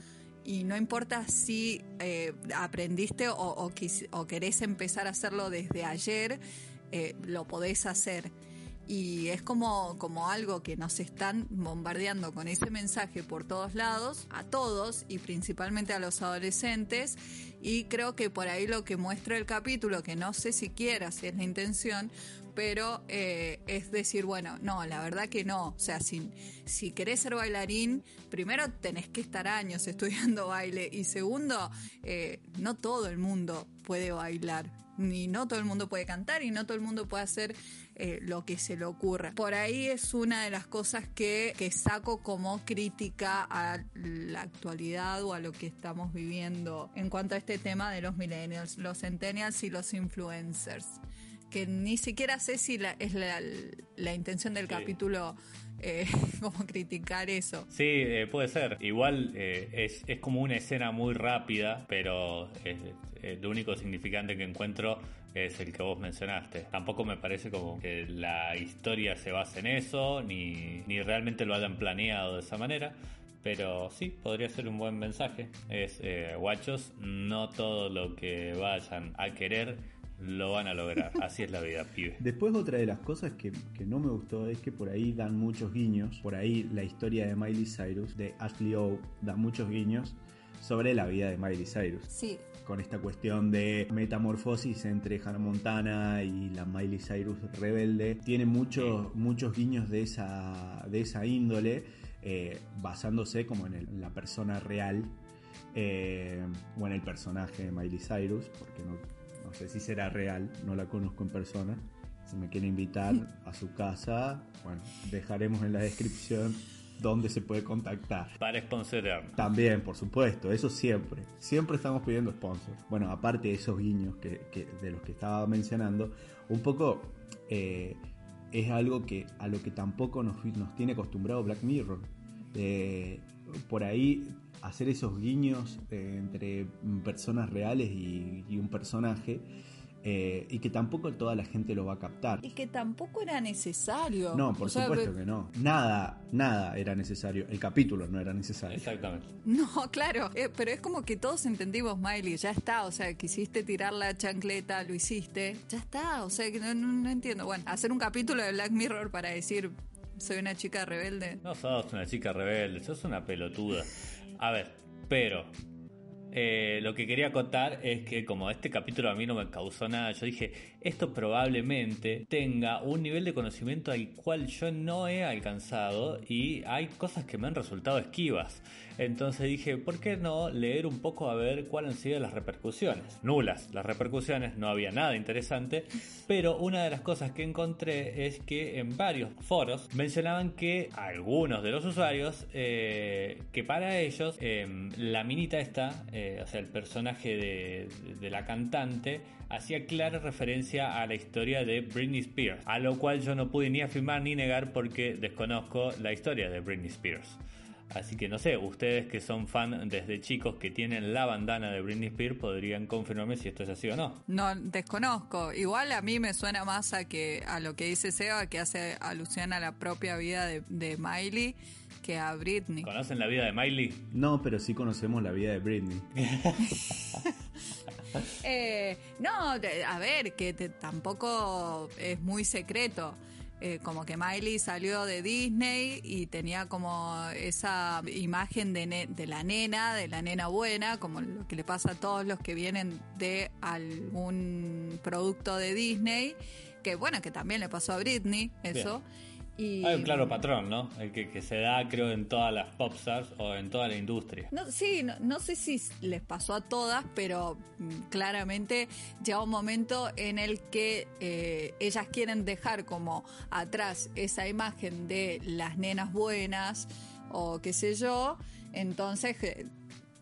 Speaker 1: y no importa si eh, aprendiste o, o quis- o querés empezar a hacerlo desde ayer, eh, lo podés hacer. Y es como, como algo que nos están bombardeando con ese mensaje por todos lados, a todos y principalmente a los adolescentes. Y creo que por ahí lo que muestra el capítulo, que no sé siquiera si es la intención, pero eh, es decir, bueno, no, la verdad que no. O sea, si, si querés ser bailarín, primero tenés que estar años estudiando baile y segundo, eh, no todo el mundo puede bailar. Ni no todo el mundo puede cantar y no todo el mundo puede hacer eh, lo que se le ocurra. Por ahí es una de las cosas que, que saco como crítica a la actualidad o a lo que estamos viviendo en cuanto a este tema de los millennials, los centennials y los influencers que ni siquiera sé si la, es la, la intención del capítulo eh, como criticar eso.
Speaker 3: Sí, eh, puede ser. Igual eh, es, es, como una escena muy rápida, pero lo único significante que encuentro es el que vos mencionaste. Tampoco me parece como que la historia se base en eso, ni, ni realmente lo hayan planeado de esa manera. Pero sí, podría ser un buen mensaje. Es, guachos, no todo lo que vayan a querer lo van a lograr. Así es la vida, pibe.
Speaker 2: Después otra de las cosas que, no me gustó es que por ahí dan muchos guiños. Por ahí la historia de Miley Cyrus, de Ashley O, da muchos guiños sobre la vida de Miley Cyrus.
Speaker 1: Sí.
Speaker 2: Con esta cuestión de metamorfosis entre Hannah Montana y la Miley Cyrus rebelde. Tiene muchos, muchos guiños de esa, de esa índole, eh, basándose como en, la persona real eh, o en el personaje de Miley Cyrus, porque no no sé si será real, no la conozco en persona. Si me quiere invitar a su casa, bueno, dejaremos en la descripción dónde se puede contactar.
Speaker 3: Para sponsorear.
Speaker 2: También, por supuesto, eso siempre. Siempre estamos pidiendo sponsor. Bueno, aparte de esos guiños que, de los que estaba mencionando, un poco eh, es algo que a lo que tampoco nos, nos tiene acostumbrado Black Mirror. Eh, por ahí hacer esos guiños eh, entre personas reales y, un personaje. Eh, y que tampoco toda la gente lo va a captar.
Speaker 1: Y que tampoco era necesario.
Speaker 2: No, por supuesto que no. Nada, nada era necesario. El capítulo no era necesario.
Speaker 3: Exactamente.
Speaker 1: No, claro. Eh, pero es como que todos entendimos, Miley, ya está. O sea, quisiste tirar la chancleta, lo hiciste. Ya está. O sea, que no, no entiendo. Bueno, hacer un capítulo de Black Mirror para decir soy una chica rebelde.
Speaker 3: No sos una chica rebelde, sos una pelotuda. A ver, pero eh, lo que quería contar es que como este capítulo a mí no me causó nada, yo dije, esto probablemente tenga un nivel de conocimiento al cual yo no he alcanzado y hay cosas que me han resultado esquivas. Entonces dije, ¿por qué no leer un poco a ver cuáles han sido las repercusiones? Nulas las repercusiones, no había nada interesante, pero una de las cosas que encontré es que en varios foros mencionaban que algunos de los usuarios, eh, que para ellos em, la minita esta, eh, o sea, el personaje de, de la cantante, hacía clara referencia a la historia de Britney Spears, a lo cual yo no pude ni afirmar ni negar porque desconozco la historia de Britney Spears. Así que no sé, ustedes que son fan desde chicos que tienen la bandana de Britney Spears podrían confirmarme si esto es así o no.
Speaker 1: No, desconozco. Igual a mí me suena más a que a lo que dice Seba, que hace alusión a la propia vida de, Miley que a Britney.
Speaker 3: ¿Conocen la vida de Miley?
Speaker 2: No, pero sí conocemos la vida de Britney.
Speaker 1: Eh, no, a ver, que tampoco es muy secreto. Eh, como que Miley salió de Disney y tenía como esa imagen de, de, la nena, de la nena buena, como lo que le pasa a todos los que vienen de algún producto de Disney, que bueno, que también le pasó a Britney, eso.
Speaker 3: Hay un claro patrón, ¿no? El que, se da, creo, en todas las popstars o en toda la industria.
Speaker 1: No, sí, no, sé si les pasó a todas, pero mm, claramente llega un momento en el que eh, ellas quieren dejar como atrás esa imagen de las nenas buenas o qué sé yo, entonces eh,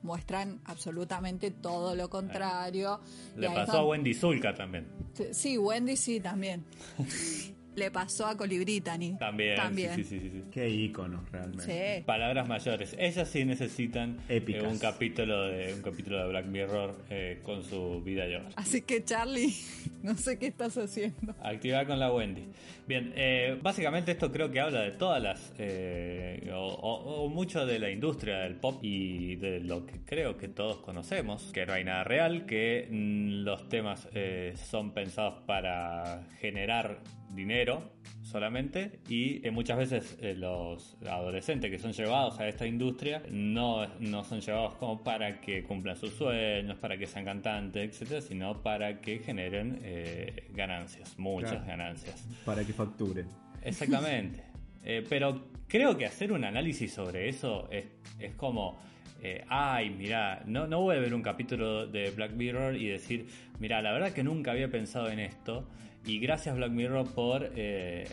Speaker 1: muestran absolutamente todo lo contrario.
Speaker 3: Le pasó a Wendy Zulka también.
Speaker 1: Sí, Wendy sí también. le pasó a Colibritani.
Speaker 3: También, También. Sí, sí, sí,
Speaker 2: Qué ícono realmente.
Speaker 1: Sí.
Speaker 3: Palabras mayores. Ellas sí necesitan eh, un capítulo de un capítulo de Black Mirror eh, con su vida yo.
Speaker 1: Así que Charlie, no sé qué estás haciendo.
Speaker 3: Activar con la Wendy. Bien, eh, básicamente esto creo que habla de todas las o, mucho de la industria del pop y de lo que creo que todos conocemos, que no hay nada real, que mm, los temas son pensados para generar dinero solamente y eh, muchas veces eh, los adolescentes que son llevados a esta industria no, no son llevados como para que cumplan sus sueños, para que sean cantantes, etcétera, sino para que generen eh, ganancias, muchas ganancias.
Speaker 2: Para que facturen.
Speaker 3: Exactamente. pero creo que hacer un análisis sobre eso es, es como ay, mira, no, no voy a ver un capítulo de Black Mirror y decir, mira, la verdad que nunca había pensado en esto y gracias Black Mirror por eh,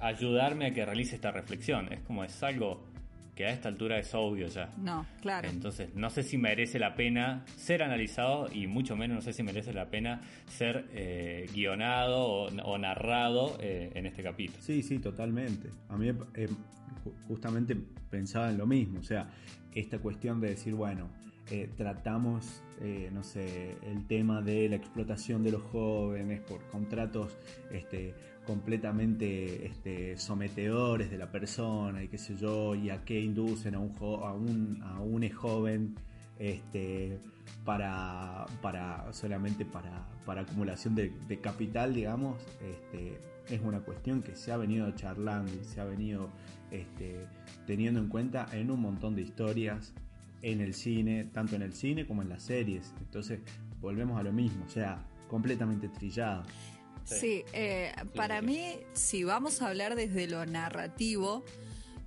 Speaker 3: ayudarme a que realice esta reflexión. Es como es algo que a esta altura es obvio ya.
Speaker 1: No, claro.
Speaker 3: Entonces, no sé si merece la pena ser analizado y mucho menos no sé si merece la pena ser eh, guionado o, narrado eh, en este capítulo.
Speaker 2: Sí, sí, totalmente. A mí eh, justamente pensaba en lo mismo, o sea, esta cuestión de decir, bueno, tratamos, no sé, el tema de la explotación de los jóvenes por contratos este, completamente este, sometedores de la persona y qué sé yo, y a qué inducen a un, joven este, para, solamente para, acumulación de, capital, digamos, es una cuestión que se ha venido charlando y se ha venido teniendo en cuenta en un montón de historias en el cine, tanto en el cine como en las series. Entonces, volvemos a lo mismo, o sea, completamente trillado.
Speaker 1: Sí, eh, para mí, si vamos a hablar desde lo narrativo,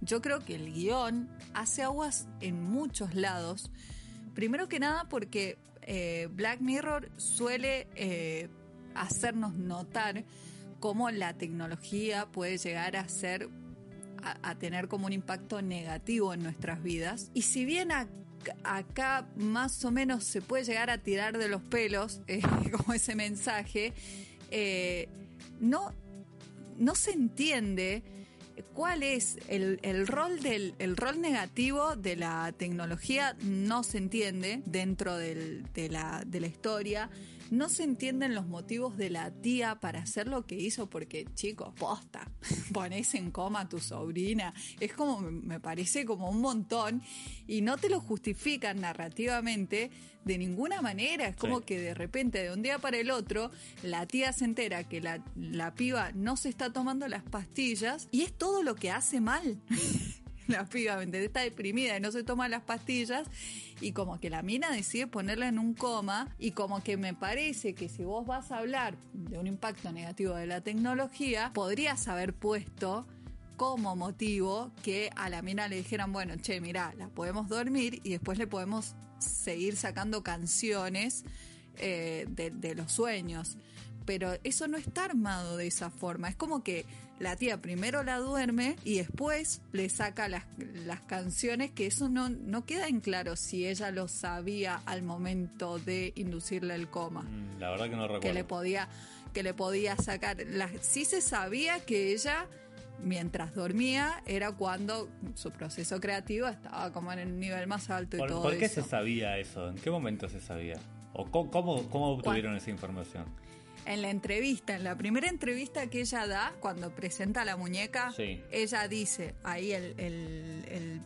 Speaker 1: yo creo que el guion hace aguas en muchos lados. Primero que nada porque eh, Black Mirror suele eh, hacernos notar cómo la tecnología puede llegar a ser a, tener como un impacto negativo en nuestras vidas. Y si bien acá más o menos se puede llegar a tirar de los pelos como ese mensaje, eh, no, no se entiende cuál es el, rol del el rol negativo de la tecnología no se entiende dentro de, la, de la historia no se entienden los motivos de la tía para hacer lo que hizo, porque, chicos, posta, pones en coma a tu sobrina. Es como, me parece como un montón y no te lo justifican narrativamente de ninguna manera. Es como que de repente, de un día para el otro, la tía se entera que la, la piba no se está tomando las pastillas y es todo lo que hace mal. la piba, Está deprimida y no se toma las pastillas y como que la mina decide ponerla en un coma y como que me parece que si vos vas a hablar de un impacto negativo de la tecnología, podrías haber puesto como motivo que a la mina le dijeran, bueno, che, mira, la podemos dormir y después le podemos seguir sacando canciones eh, de los sueños pero eso no está armado de esa forma. Es como que la tía primero la duerme y después le saca las, canciones, que eso no, no queda en claro si ella lo sabía al momento de inducirle el coma.
Speaker 3: Mm, la verdad que no recuerdo.
Speaker 1: Que le podía, que le podía sacar. sí se sabía que ella mientras dormía era cuando su proceso creativo estaba como en el nivel más alto y todo
Speaker 3: ¿Por qué se sabía eso? ¿En qué momento se sabía? ¿O cómo, cómo, obtuvieron esa información?
Speaker 1: En la entrevista, en la primera entrevista que ella da, cuando presenta la muñeca, ella dice, ahí el, el,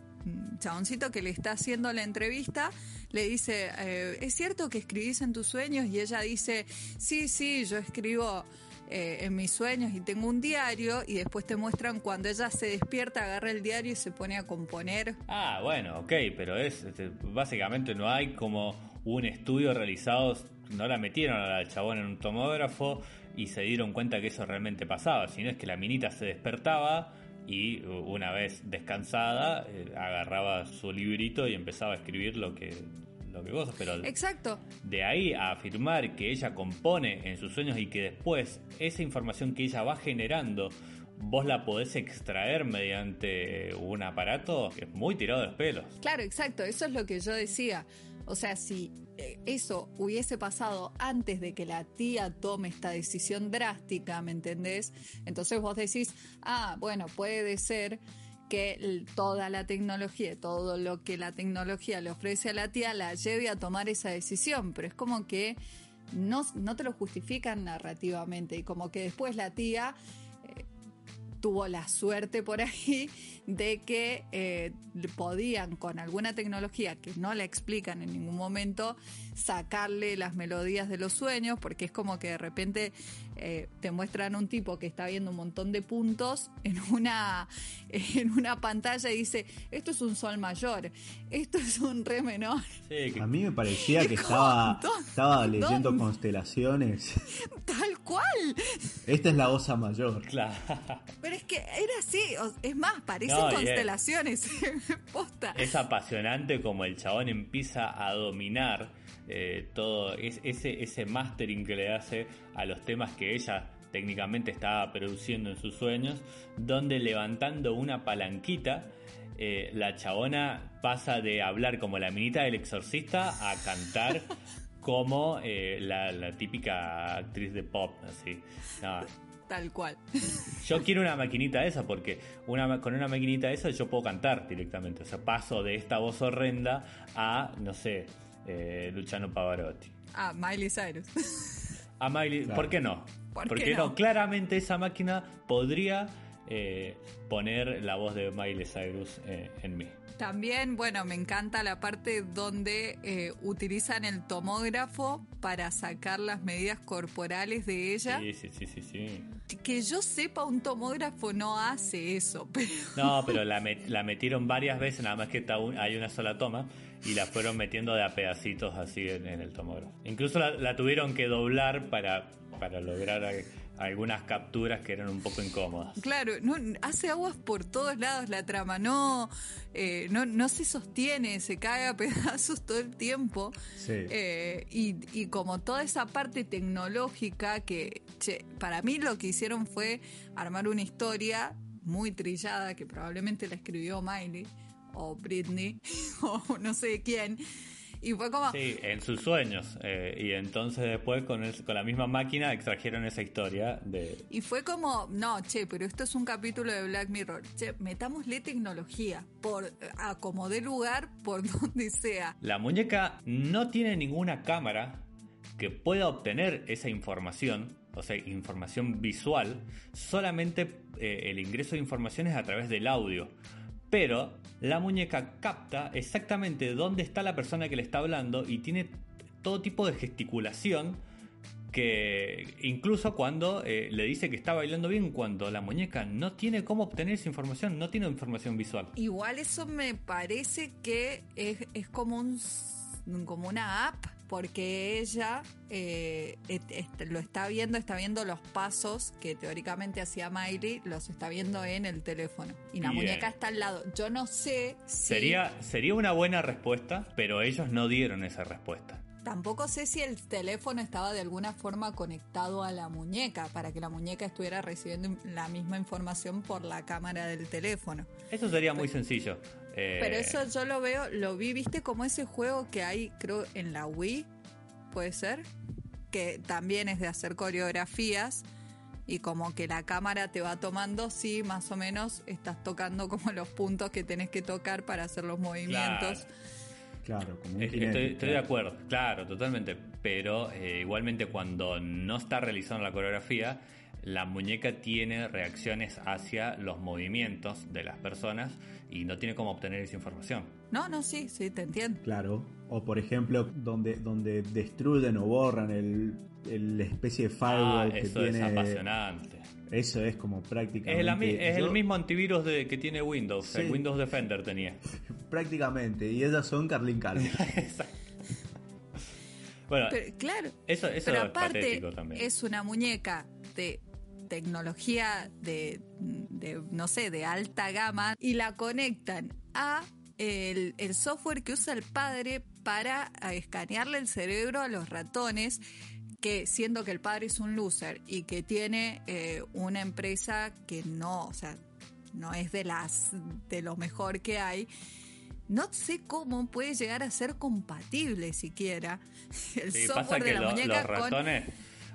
Speaker 1: chaboncito que le está haciendo la entrevista, le dice, eh, ¿es cierto que escribís en tus sueños? Y ella dice, sí, sí, yo escribo eh, en mis sueños y tengo un diario y después te muestran cuando ella se despierta, agarra el diario y se pone a componer.
Speaker 3: Ah, bueno, ok, pero es este, básicamente no hay como un estudio realizado, no la metieron al chabón en un tomógrafo y se dieron cuenta que eso realmente pasaba, sino es que la minita se despertaba y una vez descansada eh, agarraba su librito y empezaba a escribir lo que lo que vos, pero
Speaker 1: Exacto.
Speaker 3: de ahí a afirmar que ella compone en sus sueños y que después esa información que ella va generando vos la podés extraer mediante un aparato, es muy tirado de los pelos.
Speaker 1: Claro, exacto, eso es lo que yo decía. O sea, si eh, eso hubiese pasado antes de que la tía tome esta decisión drástica, ¿me entendés? Entonces vos decís, ah, bueno, puede ser que toda la tecnología, todo lo que la tecnología le ofrece a la tía, la lleve a tomar esa decisión, pero es como que no, no te lo justifican narrativamente y como que después la tía tuvo la suerte por ahí de que eh, podían con alguna tecnología que no la explican en ningún momento sacarle las melodías de los sueños porque es como que de repente eh, te muestran un tipo que está viendo un montón de puntos en una, en una pantalla y dice esto es un sol mayor, esto es un re menor.
Speaker 2: A mí me parecía que estaba, estaba leyendo constelaciones.
Speaker 1: Tal cual.
Speaker 2: Esta es la osa mayor.
Speaker 3: Claro.
Speaker 1: Pero es que era así, es más, parecen constelaciones. Posta.
Speaker 3: Es apasionante como el chabón empieza a dominar eh, todo ese, ese mastering que le hace a los temas que ella técnicamente estaba produciendo en sus sueños, donde levantando una palanquita eh, la chabona pasa de hablar como la minita del exorcista a cantar como eh, la, la típica actriz de pop, así. No,
Speaker 1: Tal cual.
Speaker 3: yo quiero una maquinita esa porque una, con una maquinita esa yo puedo cantar directamente. O sea, paso de esta voz horrenda a, no sé, eh, Luciano Pavarotti.
Speaker 1: Ah, Miley Cyrus.
Speaker 3: A Miley,
Speaker 2: Claro.
Speaker 3: ¿por qué no?
Speaker 1: ¿Por
Speaker 3: Porque
Speaker 1: qué
Speaker 3: no?
Speaker 1: no?
Speaker 3: Claramente esa máquina podría eh, poner la voz de Miley Cyrus eh, en mí.
Speaker 1: También, bueno, me encanta la parte donde eh, utilizan el tomógrafo para sacar las medidas corporales de ella.
Speaker 3: Sí, sí, sí, sí, sí.
Speaker 1: Que yo sepa, un tomógrafo no hace eso, pero
Speaker 3: No, pero la, met- la metieron varias veces, nada más que hay una sola toma, y la fueron metiendo de a pedacitos así en, en el tomógrafo. Incluso la, la tuvieron que doblar para, para lograr a- algunas capturas que eran un poco incómodas.
Speaker 1: claro, no, hace aguas por todos lados la trama, no, eh, no, no se sostiene, se cae a pedazos todo el tiempo.
Speaker 2: Sí.
Speaker 1: Eh, y, y como toda esa parte tecnológica que, che, para mí lo que hicieron fue armar una historia muy trillada que probablemente la escribió Miley o Britney o no sé quién. Y fue como,
Speaker 3: Sí, en sus sueños. eh, y entonces después con, el- con la misma máquina extrajeron esa historia de...
Speaker 1: y fue como, no, che, pero esto es un capítulo de Black Mirror. Che, metámosle tecnología por a como dé lugar, por donde sea.
Speaker 3: La muñeca no tiene ninguna cámara que pueda obtener esa información, o sea, información visual, solamente eh, el ingreso de información es a través del audio. Pero la muñeca capta exactamente dónde está la persona que le está hablando y tiene todo tipo de gesticulación que incluso cuando eh, le dice que está bailando bien, cuando la muñeca no tiene cómo obtener esa información, no tiene información visual.
Speaker 1: Igual eso me parece que es, es como un como una app porque ella eh, et- est- lo está viendo, está viendo los pasos que teóricamente hacía Miley, los está viendo en el teléfono y la
Speaker 3: Bien.
Speaker 1: muñeca está al lado. Yo no sé si
Speaker 3: Sería, sería una buena respuesta, pero ellos no dieron esa respuesta.
Speaker 1: tampoco sé si el teléfono estaba de alguna forma conectado a la muñeca para que la muñeca estuviera recibiendo la misma información por la cámara del teléfono.
Speaker 3: Eso sería muy sencillo. Eh,
Speaker 1: Pero eso yo lo veo, lo vi, viste como ese juego que hay, creo, en la Wii, puede ser, que también es de hacer coreografías y como que la cámara te va tomando, sí, más o menos estás tocando como los puntos que tenés que tocar para hacer los movimientos.
Speaker 2: Claro, como un
Speaker 3: Eh, Estoy, estoy de acuerdo, claro, totalmente. Pero eh, igualmente cuando no está realizando la coreografía, la muñeca tiene reacciones hacia los movimientos de las personas y no tiene cómo obtener esa información.
Speaker 1: No, no, sí, sí, te entiendo.
Speaker 2: Claro. O por ejemplo, donde, donde destruyen o borran el, el especie de
Speaker 3: Ah,
Speaker 2: firewall que
Speaker 3: eso es apasionante.
Speaker 2: Eso es como prácticamente.
Speaker 3: Es, la mi- es
Speaker 2: yo-
Speaker 3: el mismo antivirus de, que tiene Windows, el. Windows Defender tenía.
Speaker 2: Prácticamente. Y ellas son Carlin Calvo.
Speaker 3: Bueno,
Speaker 1: Pero, claro.
Speaker 3: eso, eso
Speaker 1: Pero
Speaker 3: es
Speaker 1: aparte,
Speaker 3: patético también.
Speaker 1: es una muñeca de tecnología de, de, no sé, de alta gama y la conectan a el, el software que usa el padre para escanearle el cerebro a los ratones que siendo que el padre es un loser y que tiene eh, una empresa que no, o sea, no es de las de lo mejor que hay, no sé cómo puede llegar a ser compatible siquiera el
Speaker 3: Sí,
Speaker 1: software
Speaker 3: pasa
Speaker 1: de la
Speaker 3: lo-
Speaker 1: muñeca
Speaker 3: los
Speaker 1: con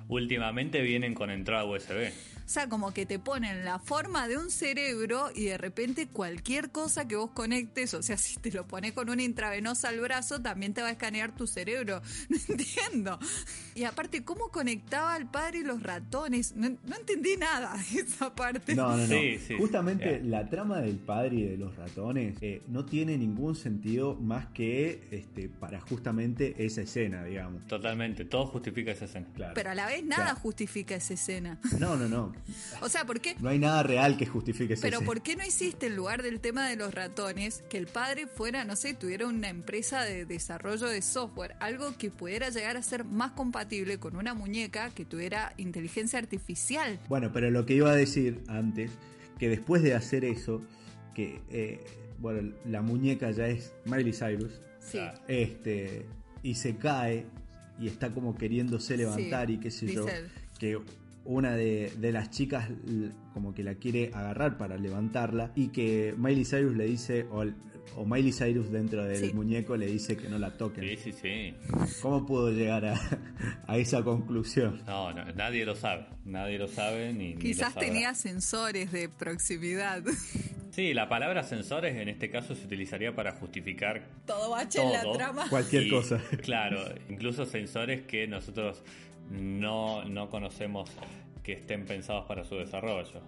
Speaker 3: últimamente vienen con entrada USB.
Speaker 1: o sea, como que te ponen la forma de un cerebro y de repente cualquier cosa que vos conectes, o sea, si te lo pones con una intravenosa al brazo, también te va a escanear tu cerebro. No entiendo. Y aparte, ¿cómo conectaba al padre y los ratones? No, no entendí nada de esa parte.
Speaker 2: No, no, no.
Speaker 3: Sí, sí.
Speaker 2: Justamente la trama del padre y de los ratones eh, no tiene ningún sentido más que este para justamente esa escena, digamos.
Speaker 3: Totalmente, todo justifica esa escena.
Speaker 2: Claro.
Speaker 1: Pero a la vez nada
Speaker 2: Claro.
Speaker 1: justifica esa escena.
Speaker 2: No, no, no.
Speaker 1: O sea, ¿por qué?
Speaker 2: No hay nada real que justifique esa
Speaker 1: Pero
Speaker 2: escena.
Speaker 1: ¿por qué no hiciste en lugar del tema de los ratones que el padre fuera, no sé, tuviera una empresa de desarrollo de software, algo que pudiera llegar a ser más compatible con una muñeca que tuviera inteligencia artificial?
Speaker 2: Bueno, pero lo que iba a decir antes, que después de hacer eso, que eh, bueno, la muñeca ya es Miley Cyrus,
Speaker 1: Sí.
Speaker 2: Este, y se cae y está como queriéndose levantar
Speaker 1: Sí,
Speaker 2: y qué sé yo, que una de, de las chicas como que la quiere agarrar para levantarla y que Miley Cyrus le dice, o, o Miley Cyrus dentro del
Speaker 1: Sí.
Speaker 2: muñeco le dice que no la toquen.
Speaker 3: Sí, sí, sí.
Speaker 2: ¿Cómo pudo llegar a, a esa conclusión?
Speaker 3: No, no, nadie lo sabe. Nadie lo sabe ni, ni lo
Speaker 1: Quizás tenía sensores de proximidad.
Speaker 3: Sí, la palabra sensores en este caso se utilizaría para justificar
Speaker 1: Todo bache en la trama.
Speaker 2: Cualquier
Speaker 3: Y,
Speaker 2: cosa.
Speaker 3: Claro, incluso sensores que nosotros no, no conocemos que estén pensados para su desarrollo.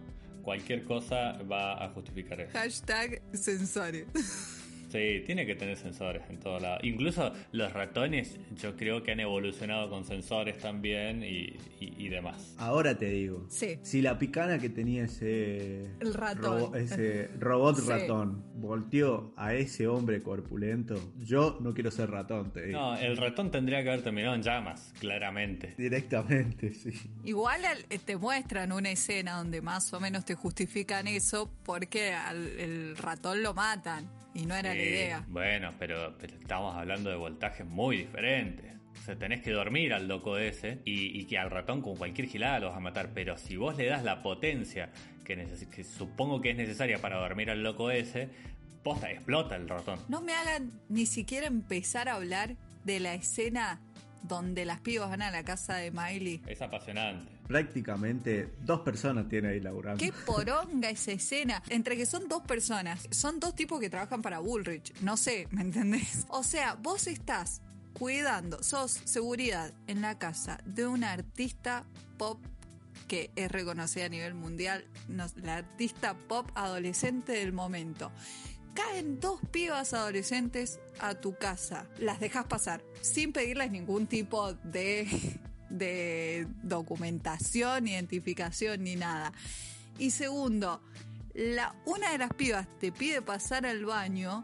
Speaker 3: Cualquier cosa va a justificar eso.
Speaker 1: Hashtag sensores.
Speaker 3: Sí, tiene que tener sensores en todo lado. Incluso los ratones yo creo que han evolucionado con sensores también y, y- y demás.
Speaker 2: Ahora te digo,
Speaker 1: Sí.
Speaker 2: si la picana que tenía ese,
Speaker 1: El ratón.
Speaker 2: robo- ese robot
Speaker 1: Sí.
Speaker 2: ratón volteó a ese hombre corpulento, yo no quiero ser ratón, te digo.
Speaker 3: No, el ratón tendría que haber terminado en llamas, claramente.
Speaker 2: Directamente, sí.
Speaker 1: Igual al- eh, te muestran una escena donde más o menos te justifican eso porque al el ratón lo matan y no era la
Speaker 3: Sí,
Speaker 1: idea.
Speaker 3: Bueno, pero, pero estamos hablando de voltajes muy diferentes. O sea, tenés que dormir al loco ese y, y que al ratón con cualquier gilada lo vas a matar. Pero si vos le das la potencia que supongo que es necesaria para dormir al loco ese, posta, explota el ratón.
Speaker 1: No me hagan ni siquiera empezar a hablar de la escena donde las pibas van a la casa de Miley.
Speaker 3: Es apasionante.
Speaker 2: Prácticamente dos personas tiene ahí laburando.
Speaker 1: Qué poronga esa escena. Entre que son dos personas, son dos tipos que trabajan para Bullrich. No sé, ¿me entendés? O sea, vos estás cuidando, sos seguridad en la casa de una artista pop que es reconocida a nivel mundial, la artista pop adolescente del momento. Caen dos pibas adolescentes a tu casa, las dejas pasar sin pedirles ningún tipo de, de documentación, identificación ni nada. Y segundo, la, una de las pibas te pide pasar al baño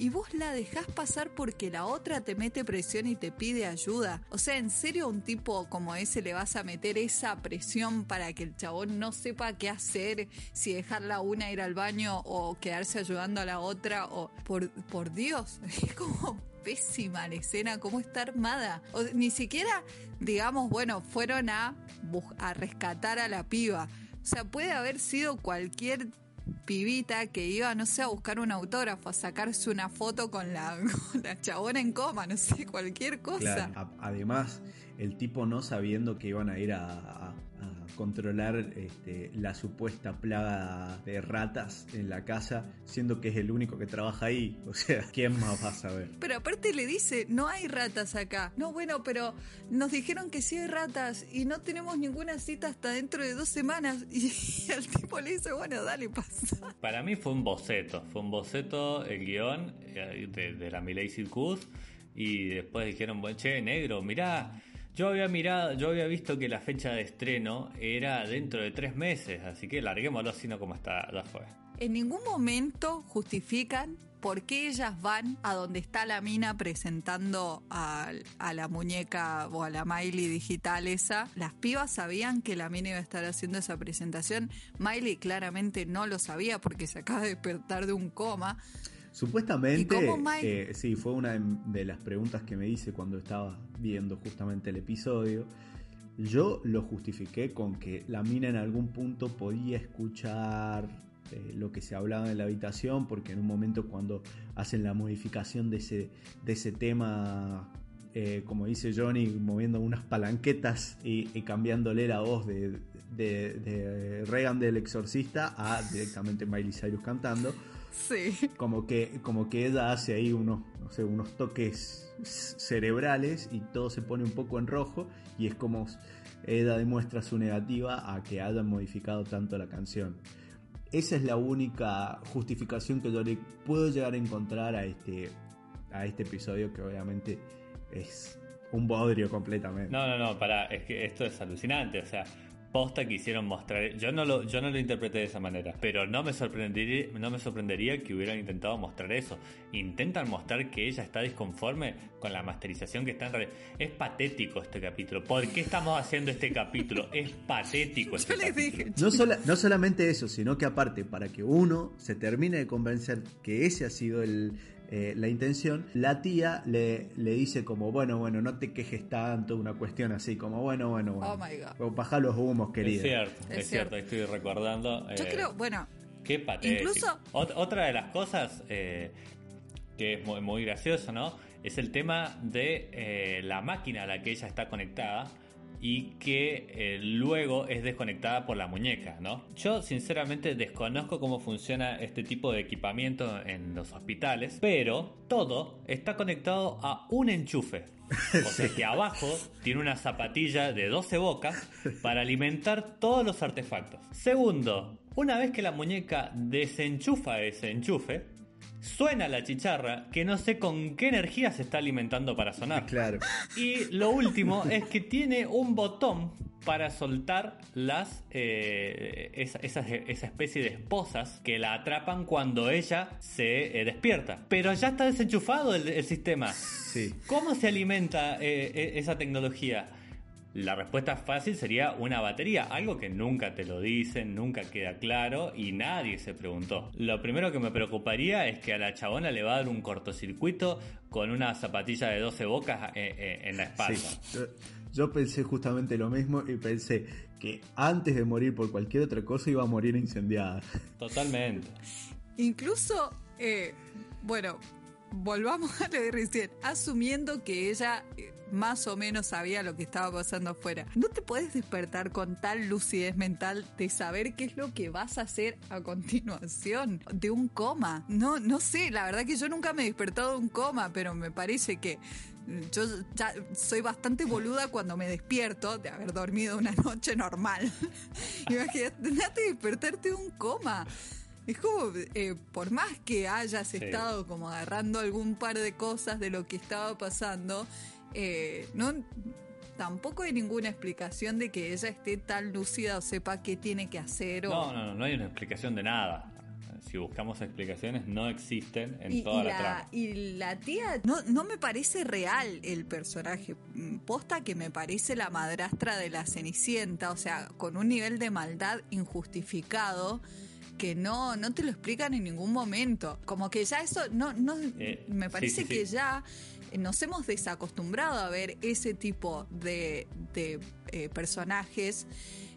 Speaker 1: y vos la dejás pasar porque la otra te mete presión y te pide ayuda. O sea, ¿en serio a un tipo como ese le vas a meter esa presión para que el chabón no sepa qué hacer, si dejarla una ir al baño o quedarse ayudando a la otra? O por, por Dios, es como pésima la escena, cómo está armada. O, ni siquiera, digamos, bueno, fueron a, a rescatar a la piba. O sea, puede haber sido cualquier pibita que iba, no sé, a buscar un autógrafo, a sacarse una foto con la, chabona en coma, no sé, cualquier cosa.
Speaker 2: Además, el tipo no sabiendo que iban a ir a- a controlar este, la supuesta plaga de ratas en la casa, siendo que es el único que trabaja ahí. O sea, ¿quién más va a saber?
Speaker 1: Pero aparte le dice, no hay ratas acá. No, bueno, pero nos dijeron que sí hay ratas y no tenemos ninguna cita hasta dentro de dos semanas. Y el tipo le dice, bueno, dale, pasa.
Speaker 3: Para mí fue un boceto, fue un boceto el guion eh, de, de la Miley Circus y después dijeron, bueno, che, negro, mirá, yo había mirado, yo había visto que la fecha de estreno era dentro de tres meses, así que larguémoslo así no como está, ya fue.
Speaker 1: En ningún momento justifican por qué ellas van a donde está la mina presentando a, a la muñeca o a la Miley digital esa. Las pibas sabían que la mina iba a estar haciendo esa presentación. Miley claramente no lo sabía porque se acaba de despertar de un coma.
Speaker 2: Supuestamente,
Speaker 1: ¿Y cómo Mike-
Speaker 2: eh, sí, fue una de, de las preguntas que me hice cuando estaba viendo justamente el episodio. Yo lo justifiqué con que la mina en algún punto podía escuchar eh, lo que se hablaba en la habitación, porque en un momento cuando hacen la modificación de ese, de ese tema, eh, como dice Johnny, moviendo unas palanquetas y, y cambiándole la voz de, de, de Reagan del exorcista a directamente Miley Cyrus cantando
Speaker 1: Sí.
Speaker 2: como que, como que ella hace ahí unos, no sé, unos toques cerebrales y todo se pone un poco en rojo y es como ella demuestra su negativa a que hayan modificado tanto la canción. Esa es la única justificación que yo le puedo llegar a encontrar a este, a este episodio que obviamente es un bodrio completamente.
Speaker 3: No, no, no, para, es que esto es alucinante, o sea, posta quisieron mostrar, yo no lo, yo no lo interpreté de esa manera, pero no me sorprendería, no me sorprendería que hubieran intentado mostrar eso. Intentan mostrar que ella está disconforme con la masterización que está en realidad. Es patético este capítulo. ¿Por qué estamos haciendo este capítulo? Es patético este
Speaker 1: Yo les
Speaker 3: capítulo.
Speaker 1: dije,
Speaker 2: No, sola- no solamente eso, sino que aparte, para que uno se termine de convencer que ese ha sido el, eh, la intención, la tía le, le dice como, bueno, bueno, no te quejes tanto, una cuestión así, como, bueno, bueno, bueno.
Speaker 1: Oh my God.
Speaker 2: Como baja los humos,
Speaker 3: Es
Speaker 2: querida.
Speaker 3: cierto,
Speaker 1: Es
Speaker 3: es, cierto, estoy recordando.
Speaker 1: Yo
Speaker 3: eh,
Speaker 1: creo, bueno,
Speaker 3: Qué patético.
Speaker 1: Incluso-
Speaker 3: Ot- otra de las cosas eh, que es muy, muy gracioso, ¿no? Es el tema de eh, la máquina a la que ella está conectada y que eh, luego es desconectada por la muñeca, ¿no? Yo sinceramente desconozco cómo funciona este tipo de equipamiento en los hospitales, pero todo está conectado a un enchufe. O sea que abajo tiene una zapatilla de 12 bocas para alimentar todos los artefactos. Segundo, una vez que la muñeca desenchufa ese enchufe, suena la chicharra que no sé con qué energía se está alimentando para sonar.
Speaker 2: Claro.
Speaker 3: Y lo último es que tiene un botón para soltar las eh, esa, esa- esa especie de esposas que la atrapan cuando ella se eh, despierta. Pero ya está desenchufado el, el sistema.
Speaker 2: Sí.
Speaker 3: ¿Cómo se alimenta eh, eh, esa tecnología? La respuesta fácil sería una batería, algo que nunca te lo dicen, nunca queda claro y nadie se preguntó. Lo primero que me preocuparía es que a la chabona le va a dar un cortocircuito con una zapatilla de 12 bocas eh, eh, en la espalda.
Speaker 2: Sí. Yo, pensé justamente lo mismo y pensé que antes de morir por cualquier otra cosa iba a morir incendiada.
Speaker 3: Totalmente.
Speaker 1: incluso, eh, bueno, volvamos a lo de recién, asumiendo que ella eh, más o menos sabía lo que estaba pasando afuera. ¿No te puedes despertar con tal lucidez mental de saber qué es lo que vas a hacer a continuación de un coma? No, no sé, la verdad que yo nunca me he despertado de un coma, pero me parece que mm, yo ya soy bastante boluda cuando me despierto de haber dormido una noche normal. Imagínate despertarte de un coma. Es como, eh, por más que hayas estado como agarrando algún par de cosas de lo que estaba pasando, eh, no, tampoco hay ninguna explicación de que ella esté tan lúcida o sepa qué tiene que hacer. O,
Speaker 3: No, no, no, no hay una explicación de nada. Si buscamos explicaciones, no existen en
Speaker 1: y,
Speaker 3: toda
Speaker 1: y
Speaker 3: la,
Speaker 1: la,
Speaker 3: trama.
Speaker 1: y la tía, no, no me parece real el personaje. Mm, Posta que me parece la madrastra de la Cenicienta, o sea, con un nivel de maldad injustificado que no, no te lo explican en ningún momento. Como que ya eso, no, no,
Speaker 3: Eh,
Speaker 1: me
Speaker 3: sí,
Speaker 1: parece
Speaker 3: sí,
Speaker 1: que
Speaker 3: sí.
Speaker 1: ya nos hemos desacostumbrado a ver ese tipo de, eh, personajes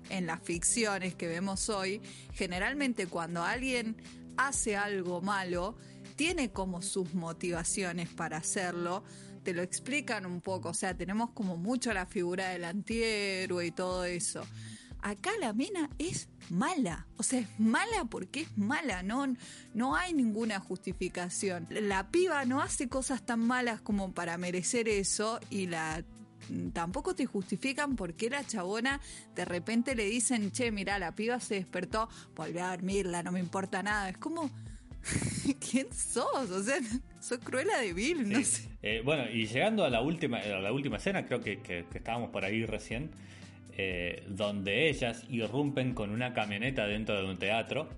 Speaker 1: en las ficciones que vemos hoy. Generalmente cuando alguien hace algo malo, tiene como sus motivaciones para hacerlo. Te lo explican un poco, o sea, tenemos como mucho la figura del antihéroe y todo eso. Acá la mina es mala, o sea, es mala porque es mala, no, no hay ninguna justificación. La piba no hace cosas tan malas como para merecer eso y la tampoco te justifican por qué la chabona de repente le dicen, che, mira, la piba se despertó, volví a dormirla, no me importa nada. Es como, ¿quién sos? O sea, sos cruela de Bill, no sé.
Speaker 3: Eh, bueno, y llegando a la última, a la última escena, creo que, que- que estábamos por ahí recién, eh, donde ellas irrumpen con una camioneta dentro de un teatro,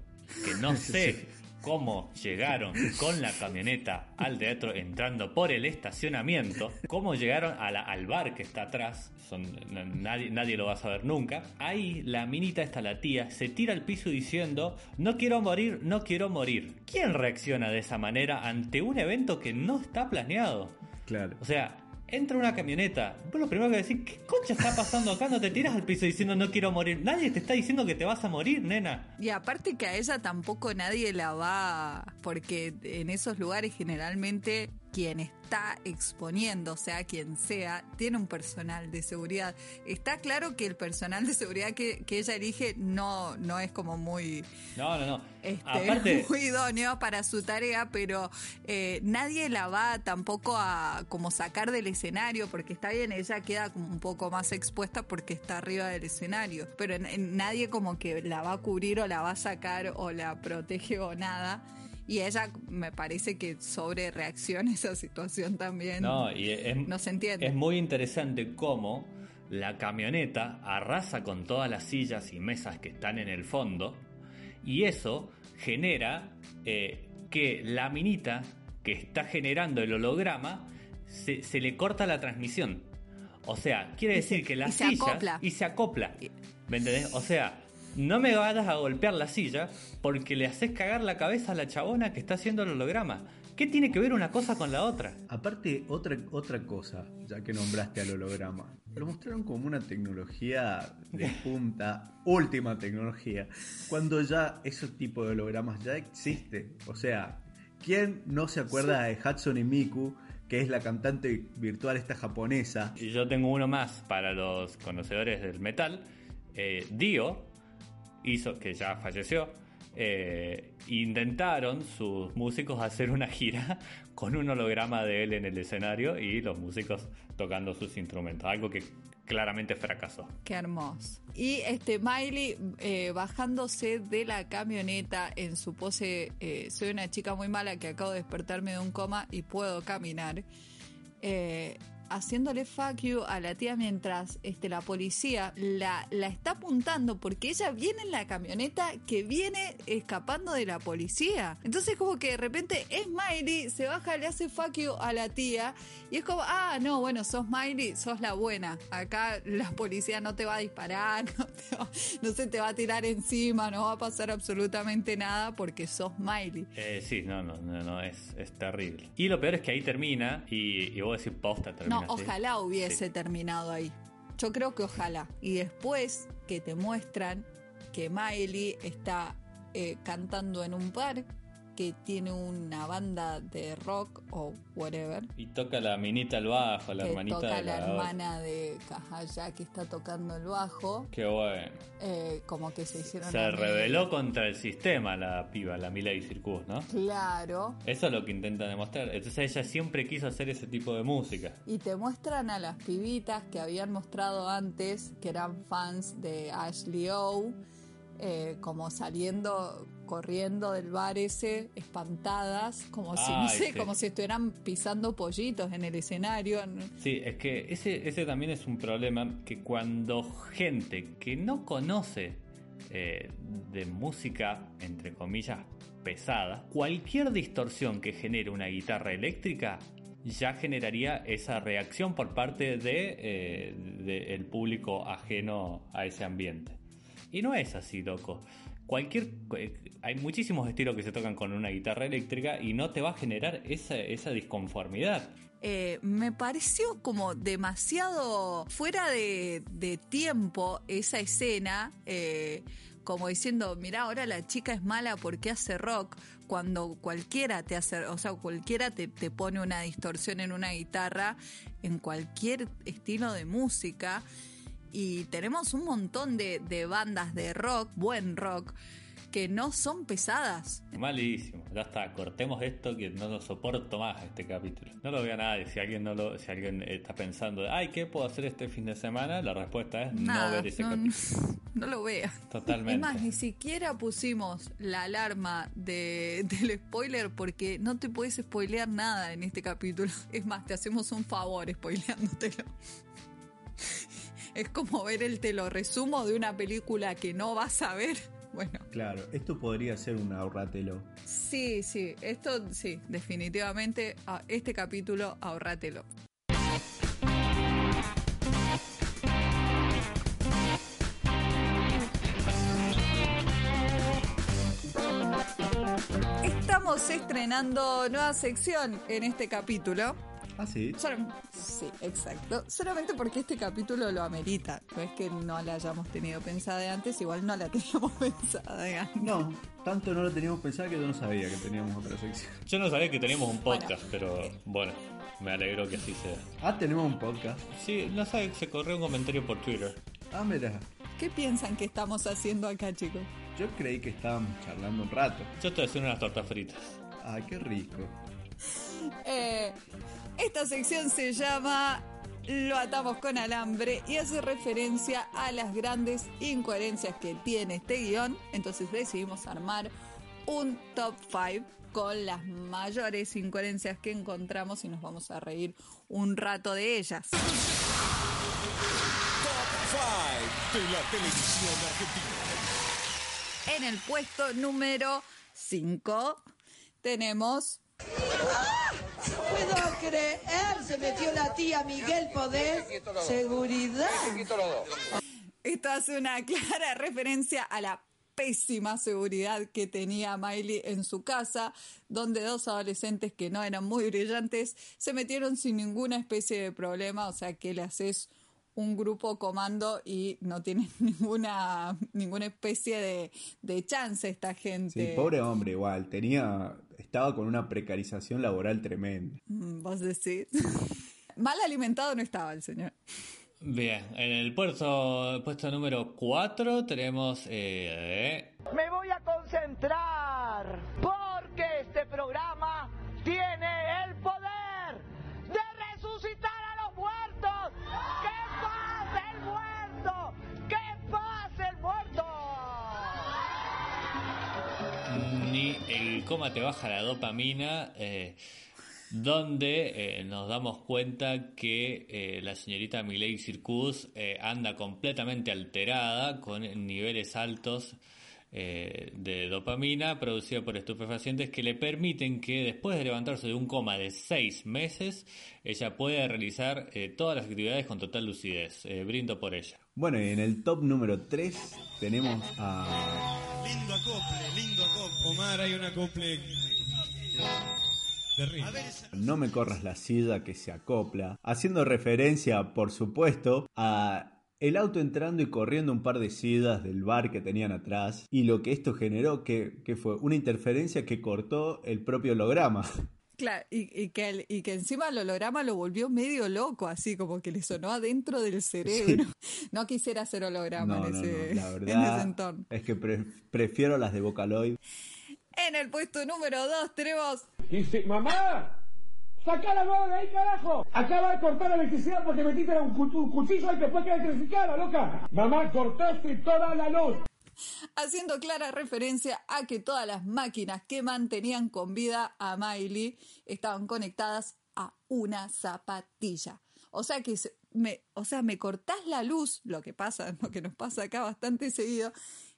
Speaker 3: que no sé cómo llegaron con la camioneta al teatro entrando por el estacionamiento, cómo llegaron a la- al bar que está atrás, son, nadie, nadie lo va a saber nunca. Ahí la minita esta, la tía, se tira al piso diciendo, no quiero morir, no quiero morir. ¿Quién reacciona de esa manera ante un evento que no está planeado?
Speaker 2: Claro.
Speaker 3: O sea, entra una camioneta. Vos lo primero que decís, ¿qué concha está pasando acá? No te tiras al piso diciendo no quiero morir. Nadie te está diciendo que te vas a morir, nena.
Speaker 1: Y aparte que a ella tampoco nadie la va, porque en esos lugares generalmente quien está exponiendo, sea, quien sea, tiene un personal de seguridad. Está claro que el personal de seguridad que, que ella elige no, no es como muy,
Speaker 3: No, no, no.
Speaker 1: este,
Speaker 3: Aparte,
Speaker 1: muy idóneo para su tarea, pero eh, nadie la va tampoco a como sacar del escenario, porque está bien, ella queda como un poco más expuesta porque está arriba del escenario, pero nadie como que la va a cubrir o la va a sacar o la protege o nada. Y ella me parece que sobre reacciona esa situación también.
Speaker 3: no, y es,
Speaker 1: no se entiende.
Speaker 3: es muy interesante cómo la camioneta arrasa con todas las sillas y mesas que están en el fondo. Y eso genera eh, que la minita que está generando el holograma se, se le corta la transmisión. O sea, quiere
Speaker 1: Y se-
Speaker 3: decir que la
Speaker 1: y se
Speaker 3: silla
Speaker 1: acopla.
Speaker 3: y se acopla. ¿Me entendés? O sea, no me vayas a golpear la silla porque le haces cagar la cabeza a la chabona que está haciendo el holograma. ¿Qué tiene que ver una cosa con la otra?
Speaker 2: Aparte, otra, otra cosa, ya que nombraste al holograma, lo mostraron como una tecnología de punta, última tecnología, cuando ya ese tipo de hologramas ya existe. O sea, ¿quién no se acuerda de Hatsune Miku, que es la cantante virtual esta japonesa?
Speaker 3: Y yo tengo uno más para los conocedores del metal. Eh, Dio hizo, que ya falleció, eh, intentaron sus músicos hacer una gira con un holograma de él en el escenario y los músicos tocando sus instrumentos, algo que claramente fracasó.
Speaker 1: Qué hermoso. Y este Miley eh, bajándose de la camioneta en su pose, eh, soy una chica muy mala que acabo de despertarme de un coma y puedo caminar. Haciéndole fuck you a la tía mientras este, la policía la, la está apuntando porque ella viene en la camioneta que viene escapando de la policía. Entonces como que de repente es Miley, se baja, le hace fuck you a la tía y es como, ah, no, bueno, sos Miley, sos la buena. Acá la policía no te va a disparar, no, se te va a tirar encima, no va a pasar absolutamente nada porque sos Miley.
Speaker 3: Eh, sí, no, no, no, no, es, es terrible. Y lo peor es que ahí termina y, y vos decís posta termina
Speaker 1: ojalá hubiese
Speaker 3: Sí.
Speaker 1: terminado ahí. Yo creo que ojalá. Y después que te muestran que Miley está eh, cantando en un bar, que tiene una banda de rock o whatever.
Speaker 3: Y toca la minita al bajo, la
Speaker 1: que
Speaker 3: hermanita
Speaker 1: toca
Speaker 3: de
Speaker 1: la
Speaker 3: la
Speaker 1: hermana de Cajaya que está tocando el bajo.
Speaker 3: Qué bueno.
Speaker 1: eh, como que se hicieron.
Speaker 3: Se rebeló contra el sistema la piba, la Miley Circus, ¿no?
Speaker 1: Claro.
Speaker 3: Eso es lo que intentan demostrar. Entonces ella siempre quiso hacer ese tipo de música.
Speaker 1: Y te muestran a las pibitas que habían mostrado antes, que eran fans de Ashley O, eh, como saliendo, corriendo del bar ese, espantadas, como si, no sé,
Speaker 3: sí.
Speaker 1: como si estuvieran pisando pollitos en el escenario.
Speaker 3: Sí, es que ese, ese también es un problema que cuando gente que no conoce eh, de música, entre comillas, pesada, cualquier distorsión que genere una guitarra eléctrica ya generaría esa reacción por parte de, eh, del público ajeno a ese ambiente. Y no es así, loco. Cualquier, eh, hay muchísimos estilos que se tocan con una guitarra eléctrica y no te va a generar esa, esa disconformidad.
Speaker 1: Eh, me pareció como demasiado fuera de, tiempo esa escena, eh, como diciendo, mira, ahora la chica es mala porque hace rock, cuando cualquiera te hace, o sea, cualquiera te, te pone una distorsión en una guitarra, en cualquier estilo de música, y tenemos un montón de, de bandas de rock, buen rock, que no son pesadas.
Speaker 3: Malísimo, ya está, cortemos esto que no lo soporto más este capítulo. No lo vea nadie, si alguien no lo, si alguien está pensando, ay, ¿qué puedo hacer este fin de semana? La respuesta es
Speaker 1: Nada,
Speaker 3: no ver ese
Speaker 1: no,
Speaker 3: capítulo.
Speaker 1: no lo veas.
Speaker 3: Totalmente.
Speaker 1: Es más, ni siquiera pusimos la alarma de, del spoiler porque no te puedes spoilear nada en este capítulo. Es más, te hacemos un favor spoileándotelo. Es como ver el te lo resumo de una película que no vas a ver. Bueno,
Speaker 2: Claro, esto podría ser un ahorratelo.
Speaker 1: sí, sí, esto sí, definitivamente a- este capítulo ahorrátelo. Estamos estrenando nueva sección en este capítulo.
Speaker 2: Ah, sí.
Speaker 1: Sí, exacto. Solamente porque este capítulo lo amerita. No es que no la hayamos tenido pensada de antes, igual no la teníamos pensada de antes.
Speaker 2: No, tanto no lo teníamos pensado que yo no sabía que teníamos otra sección.
Speaker 3: Yo no sabía que teníamos un podcast,
Speaker 1: Bueno.
Speaker 3: pero bueno, me alegro que así sea.
Speaker 2: Ah, tenemos un podcast.
Speaker 3: Sí, no sé, se corrió un comentario por Twitter.
Speaker 2: Ah, mira.
Speaker 1: ¿Qué piensan que estamos haciendo acá, chicos?
Speaker 2: Yo creí que estábamos charlando un rato.
Speaker 3: Yo estoy haciendo unas tortas fritas.
Speaker 2: Ay, qué rico.
Speaker 1: Eh, esta sección se llama Lo atamos con alambre y hace referencia a las grandes incoherencias que tiene este guion. Entonces decidimos armar un top 5 con las mayores incoherencias que encontramos y nos vamos a reír un rato de ellas.
Speaker 5: Top 5 de la televisión argentina.
Speaker 1: En el puesto número 5 tenemos
Speaker 6: puedo creer, se metió la tía Miguel Poder. Seguridad.
Speaker 1: Esto hace una clara referencia a la pésima seguridad que tenía Miley en su casa, donde dos adolescentes que no eran muy brillantes se metieron sin ninguna especie de problema, o sea que le haces un grupo comando y no tiene ninguna, ninguna especie de, de chance esta gente.
Speaker 2: Sí, pobre hombre, igual, tenía, estaba con una precarización laboral tremenda.
Speaker 1: Mm, Vos decís. Mal alimentado no estaba el señor.
Speaker 3: Bien, en el puesto, puesto número 4 tenemos... eh,
Speaker 7: Me voy a concentrar el
Speaker 3: coma te baja la dopamina, eh, donde eh, nos damos cuenta que eh, la señorita Miley Circus eh, anda completamente alterada con niveles altos de dopamina producida por estupefacientes que le permiten que después de levantarse de un coma de seis meses, ella pueda realizar todas las actividades con total lucidez. Brindo por ella.
Speaker 2: Bueno, y en el top número 3 tenemos a
Speaker 5: Lindo acople, lindo acople. Omar, hay un acople terrible.
Speaker 2: No me corras la silla que se acopla, haciendo referencia, por supuesto, a el auto entrando y corriendo un par de sillas del bar que tenían atrás y lo que esto generó que, que fue una interferencia que cortó el propio holograma.
Speaker 1: Claro, y, y que, el- y que encima el holograma lo volvió medio loco, así como que le sonó adentro del cerebro. No quisiera hacer holograma
Speaker 2: No,
Speaker 1: en, ese,
Speaker 2: no, la
Speaker 1: en ese
Speaker 2: verdad
Speaker 1: entorno.
Speaker 2: es que pre- prefiero las de Vocaloid.
Speaker 1: En el puesto número 2 tenemos
Speaker 7: Dice, mamá, saca la mano de ahí, carajo. Acaba de cortar la electricidad porque metiste un, cu- un cuchillo y te fue que electrificada, loca. Mamá, cortaste toda la luz.
Speaker 1: Haciendo clara referencia a que todas las máquinas que mantenían con vida a Miley estaban conectadas a una zapatilla. O sea que me, o sea, me cortás la luz, lo que pasa, lo que nos pasa acá bastante seguido,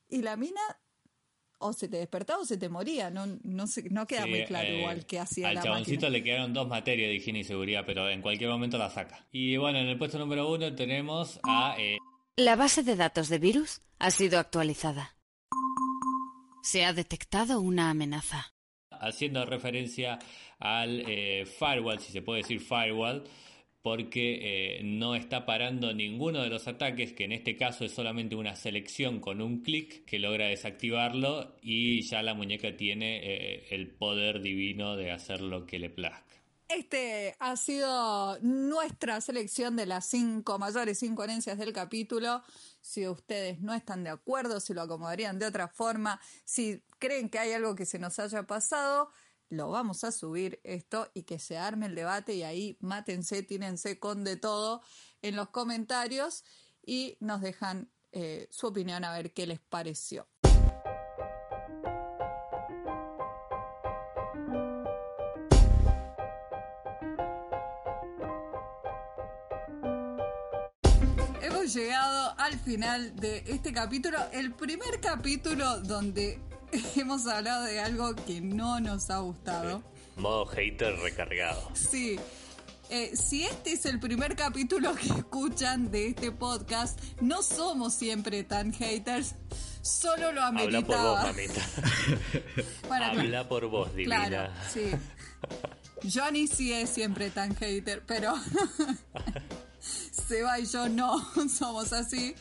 Speaker 1: y la mina o se te despertaba o se te moría, no, no, queda
Speaker 3: Sí,
Speaker 1: muy claro
Speaker 3: eh,
Speaker 1: igual que hacía
Speaker 3: Al
Speaker 1: la
Speaker 3: chaboncito
Speaker 1: máquina.
Speaker 3: le quedaron dos materias de higiene y seguridad, pero en cualquier momento la saca. Y bueno, en el puesto número uno tenemos a eh,
Speaker 8: La base de datos de virus ha sido actualizada. Se ha detectado una amenaza.
Speaker 3: haciendo referencia al eh, firewall, si se puede decir firewall, porque eh, no está parando ninguno de los ataques, que en este caso es solamente una selección con un clic que logra desactivarlo y ya la muñeca tiene eh, el poder divino de hacer lo que le plazca.
Speaker 1: Este ha sido nuestra selección de las cinco mayores incoherencias del capítulo. Si ustedes no están de acuerdo, si lo acomodarían de otra forma, si creen que hay algo que se nos haya pasado, lo vamos a subir esto y que se arme el debate y ahí mátense, tínense con de todo en los comentarios y nos dejan eh, su opinión a ver qué les pareció. Hemos llegado al final de este capítulo, el primer capítulo donde hemos hablado de algo que no nos ha gustado.
Speaker 3: Modo hater recargado.
Speaker 1: Sí. Eh, si este es el primer capítulo que escuchan de este podcast, no somos siempre tan haters, solo lo
Speaker 3: Habla por vos,
Speaker 1: ameritaba.
Speaker 3: mamita. Habla por vos, divina.
Speaker 1: Claro, sí. Johnny sí es siempre tan hater, pero Seba y yo no somos así.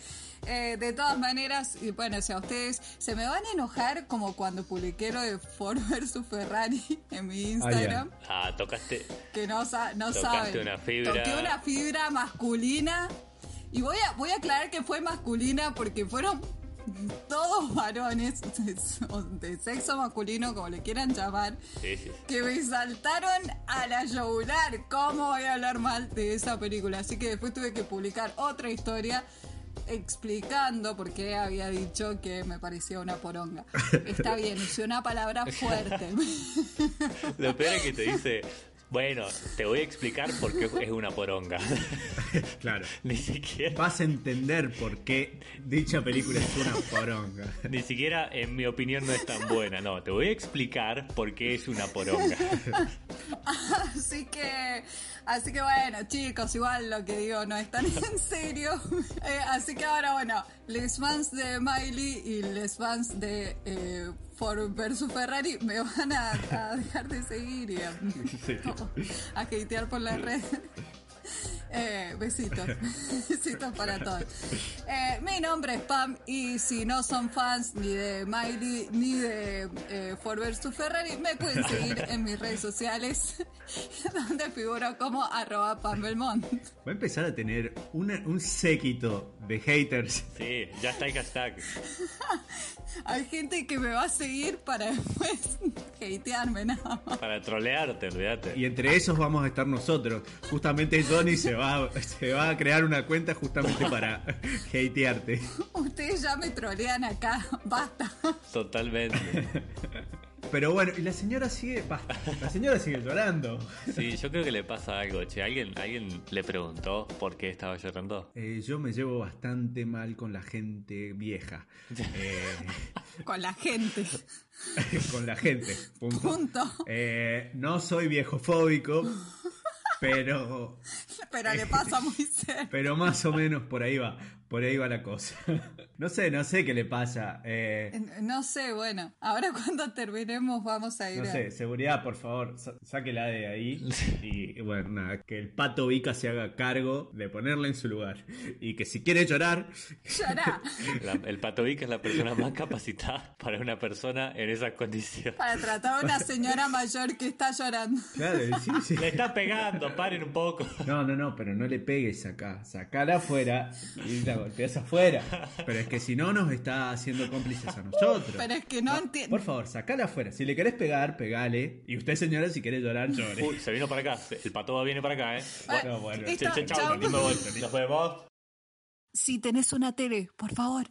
Speaker 1: Eh, de todas maneras, y bueno, si a ustedes se me van a enojar como cuando publiqué lo de Ford versus Ferrari en mi Instagram,
Speaker 3: Ah, tocaste.
Speaker 1: que no, no
Speaker 3: Tocaste
Speaker 1: saben.
Speaker 3: una fibra.
Speaker 1: Toqué una fibra masculina y voy a, voy a aclarar que fue masculina porque fueron todos varones de, sexo masculino, como le quieran llamar,
Speaker 3: Sí, sí, sí.
Speaker 1: que me saltaron a la yugular. ¿Cómo voy a hablar mal de esa película? Así que después tuve que publicar otra historia explicando por qué había dicho que me parecía una poronga. Está bien, usé una palabra fuerte.
Speaker 3: Lo peor es que te dice, bueno, te voy a explicar por qué es una poronga.
Speaker 4: Claro.
Speaker 3: Ni siquiera,
Speaker 4: Vas a entender por qué dicha película es una poronga.
Speaker 3: ni siquiera en mi opinión no es tan buena. No, te voy a explicar por qué es una poronga.
Speaker 1: Así que, así que bueno, chicos, igual lo que digo no es tan en serio. Eh, así que ahora, bueno, les fans de Miley y les fans de eh, Ford versus Ferrari me van a, a dejar de seguir y a, a hatear por las redes. Eh, besitos, besitos para todos. Eh, mi nombre es Pam y si no son fans ni de Miley ni de eh, Ford vs Ferrari, me pueden seguir en mis redes sociales donde figuro como arroba Pam Belmont.
Speaker 2: Va a empezar a tener una- un séquito de haters.
Speaker 3: Sí, ya está el hashtag.
Speaker 1: Hay gente que me va a seguir para después hatearme nada más.
Speaker 3: Para trolearte, olvídate.
Speaker 2: Y entre esos vamos a estar nosotros. Justamente Johnny se va, se va a crear una cuenta justamente para hatearte.
Speaker 1: Ustedes ya me trolean acá, basta.
Speaker 3: Totalmente.
Speaker 2: Pero bueno, y la señora sigue. basta, la señora sigue llorando.
Speaker 3: Sí, yo creo que le pasa algo, che. ¿Alguien, ¿Alguien le preguntó por qué estaba llorando?
Speaker 2: Eh, yo me llevo bastante mal con la gente vieja. Eh,
Speaker 1: Con la gente.
Speaker 2: con la gente. Punto.
Speaker 1: Punto.
Speaker 2: Eh, no soy viejofóbico, pero,
Speaker 1: Pero le pasa muy cerca.
Speaker 2: pero más o menos por ahí va. Por ahí va la cosa. No sé, no sé qué le pasa. Eh,
Speaker 1: No sé, bueno, ahora cuando terminemos vamos a ir
Speaker 2: No
Speaker 1: a-
Speaker 2: sé, seguridad, por favor, sa- sáquela de ahí. Y bueno, nada, que el pato Vica se haga cargo de ponerla en su lugar. Y que si quiere llorar,
Speaker 1: Llorá.
Speaker 3: La- el patovic es la persona más capacitada para una persona en esas condiciones.
Speaker 1: para tratar a una señora mayor que está llorando.
Speaker 2: claro, sí, sí.
Speaker 3: Le está pegando, paren un poco.
Speaker 2: No, no, no, pero no le pegues acá. Sacala afuera y la golpeas afuera. Pero es que si no, nos está haciendo cómplices a nosotros.
Speaker 1: Pero es que no entiendo.
Speaker 2: Por favor, sacala afuera. Si le querés pegar, pegale. Y usted, señora, si quiere llorar, llore.
Speaker 3: Uy, se vino para acá. El pato viene para acá, ¿eh?
Speaker 2: Bueno, bueno.
Speaker 3: Che, che, chau. Nos vemos.
Speaker 1: Si tenés una tele, por favor,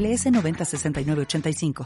Speaker 9: 906985.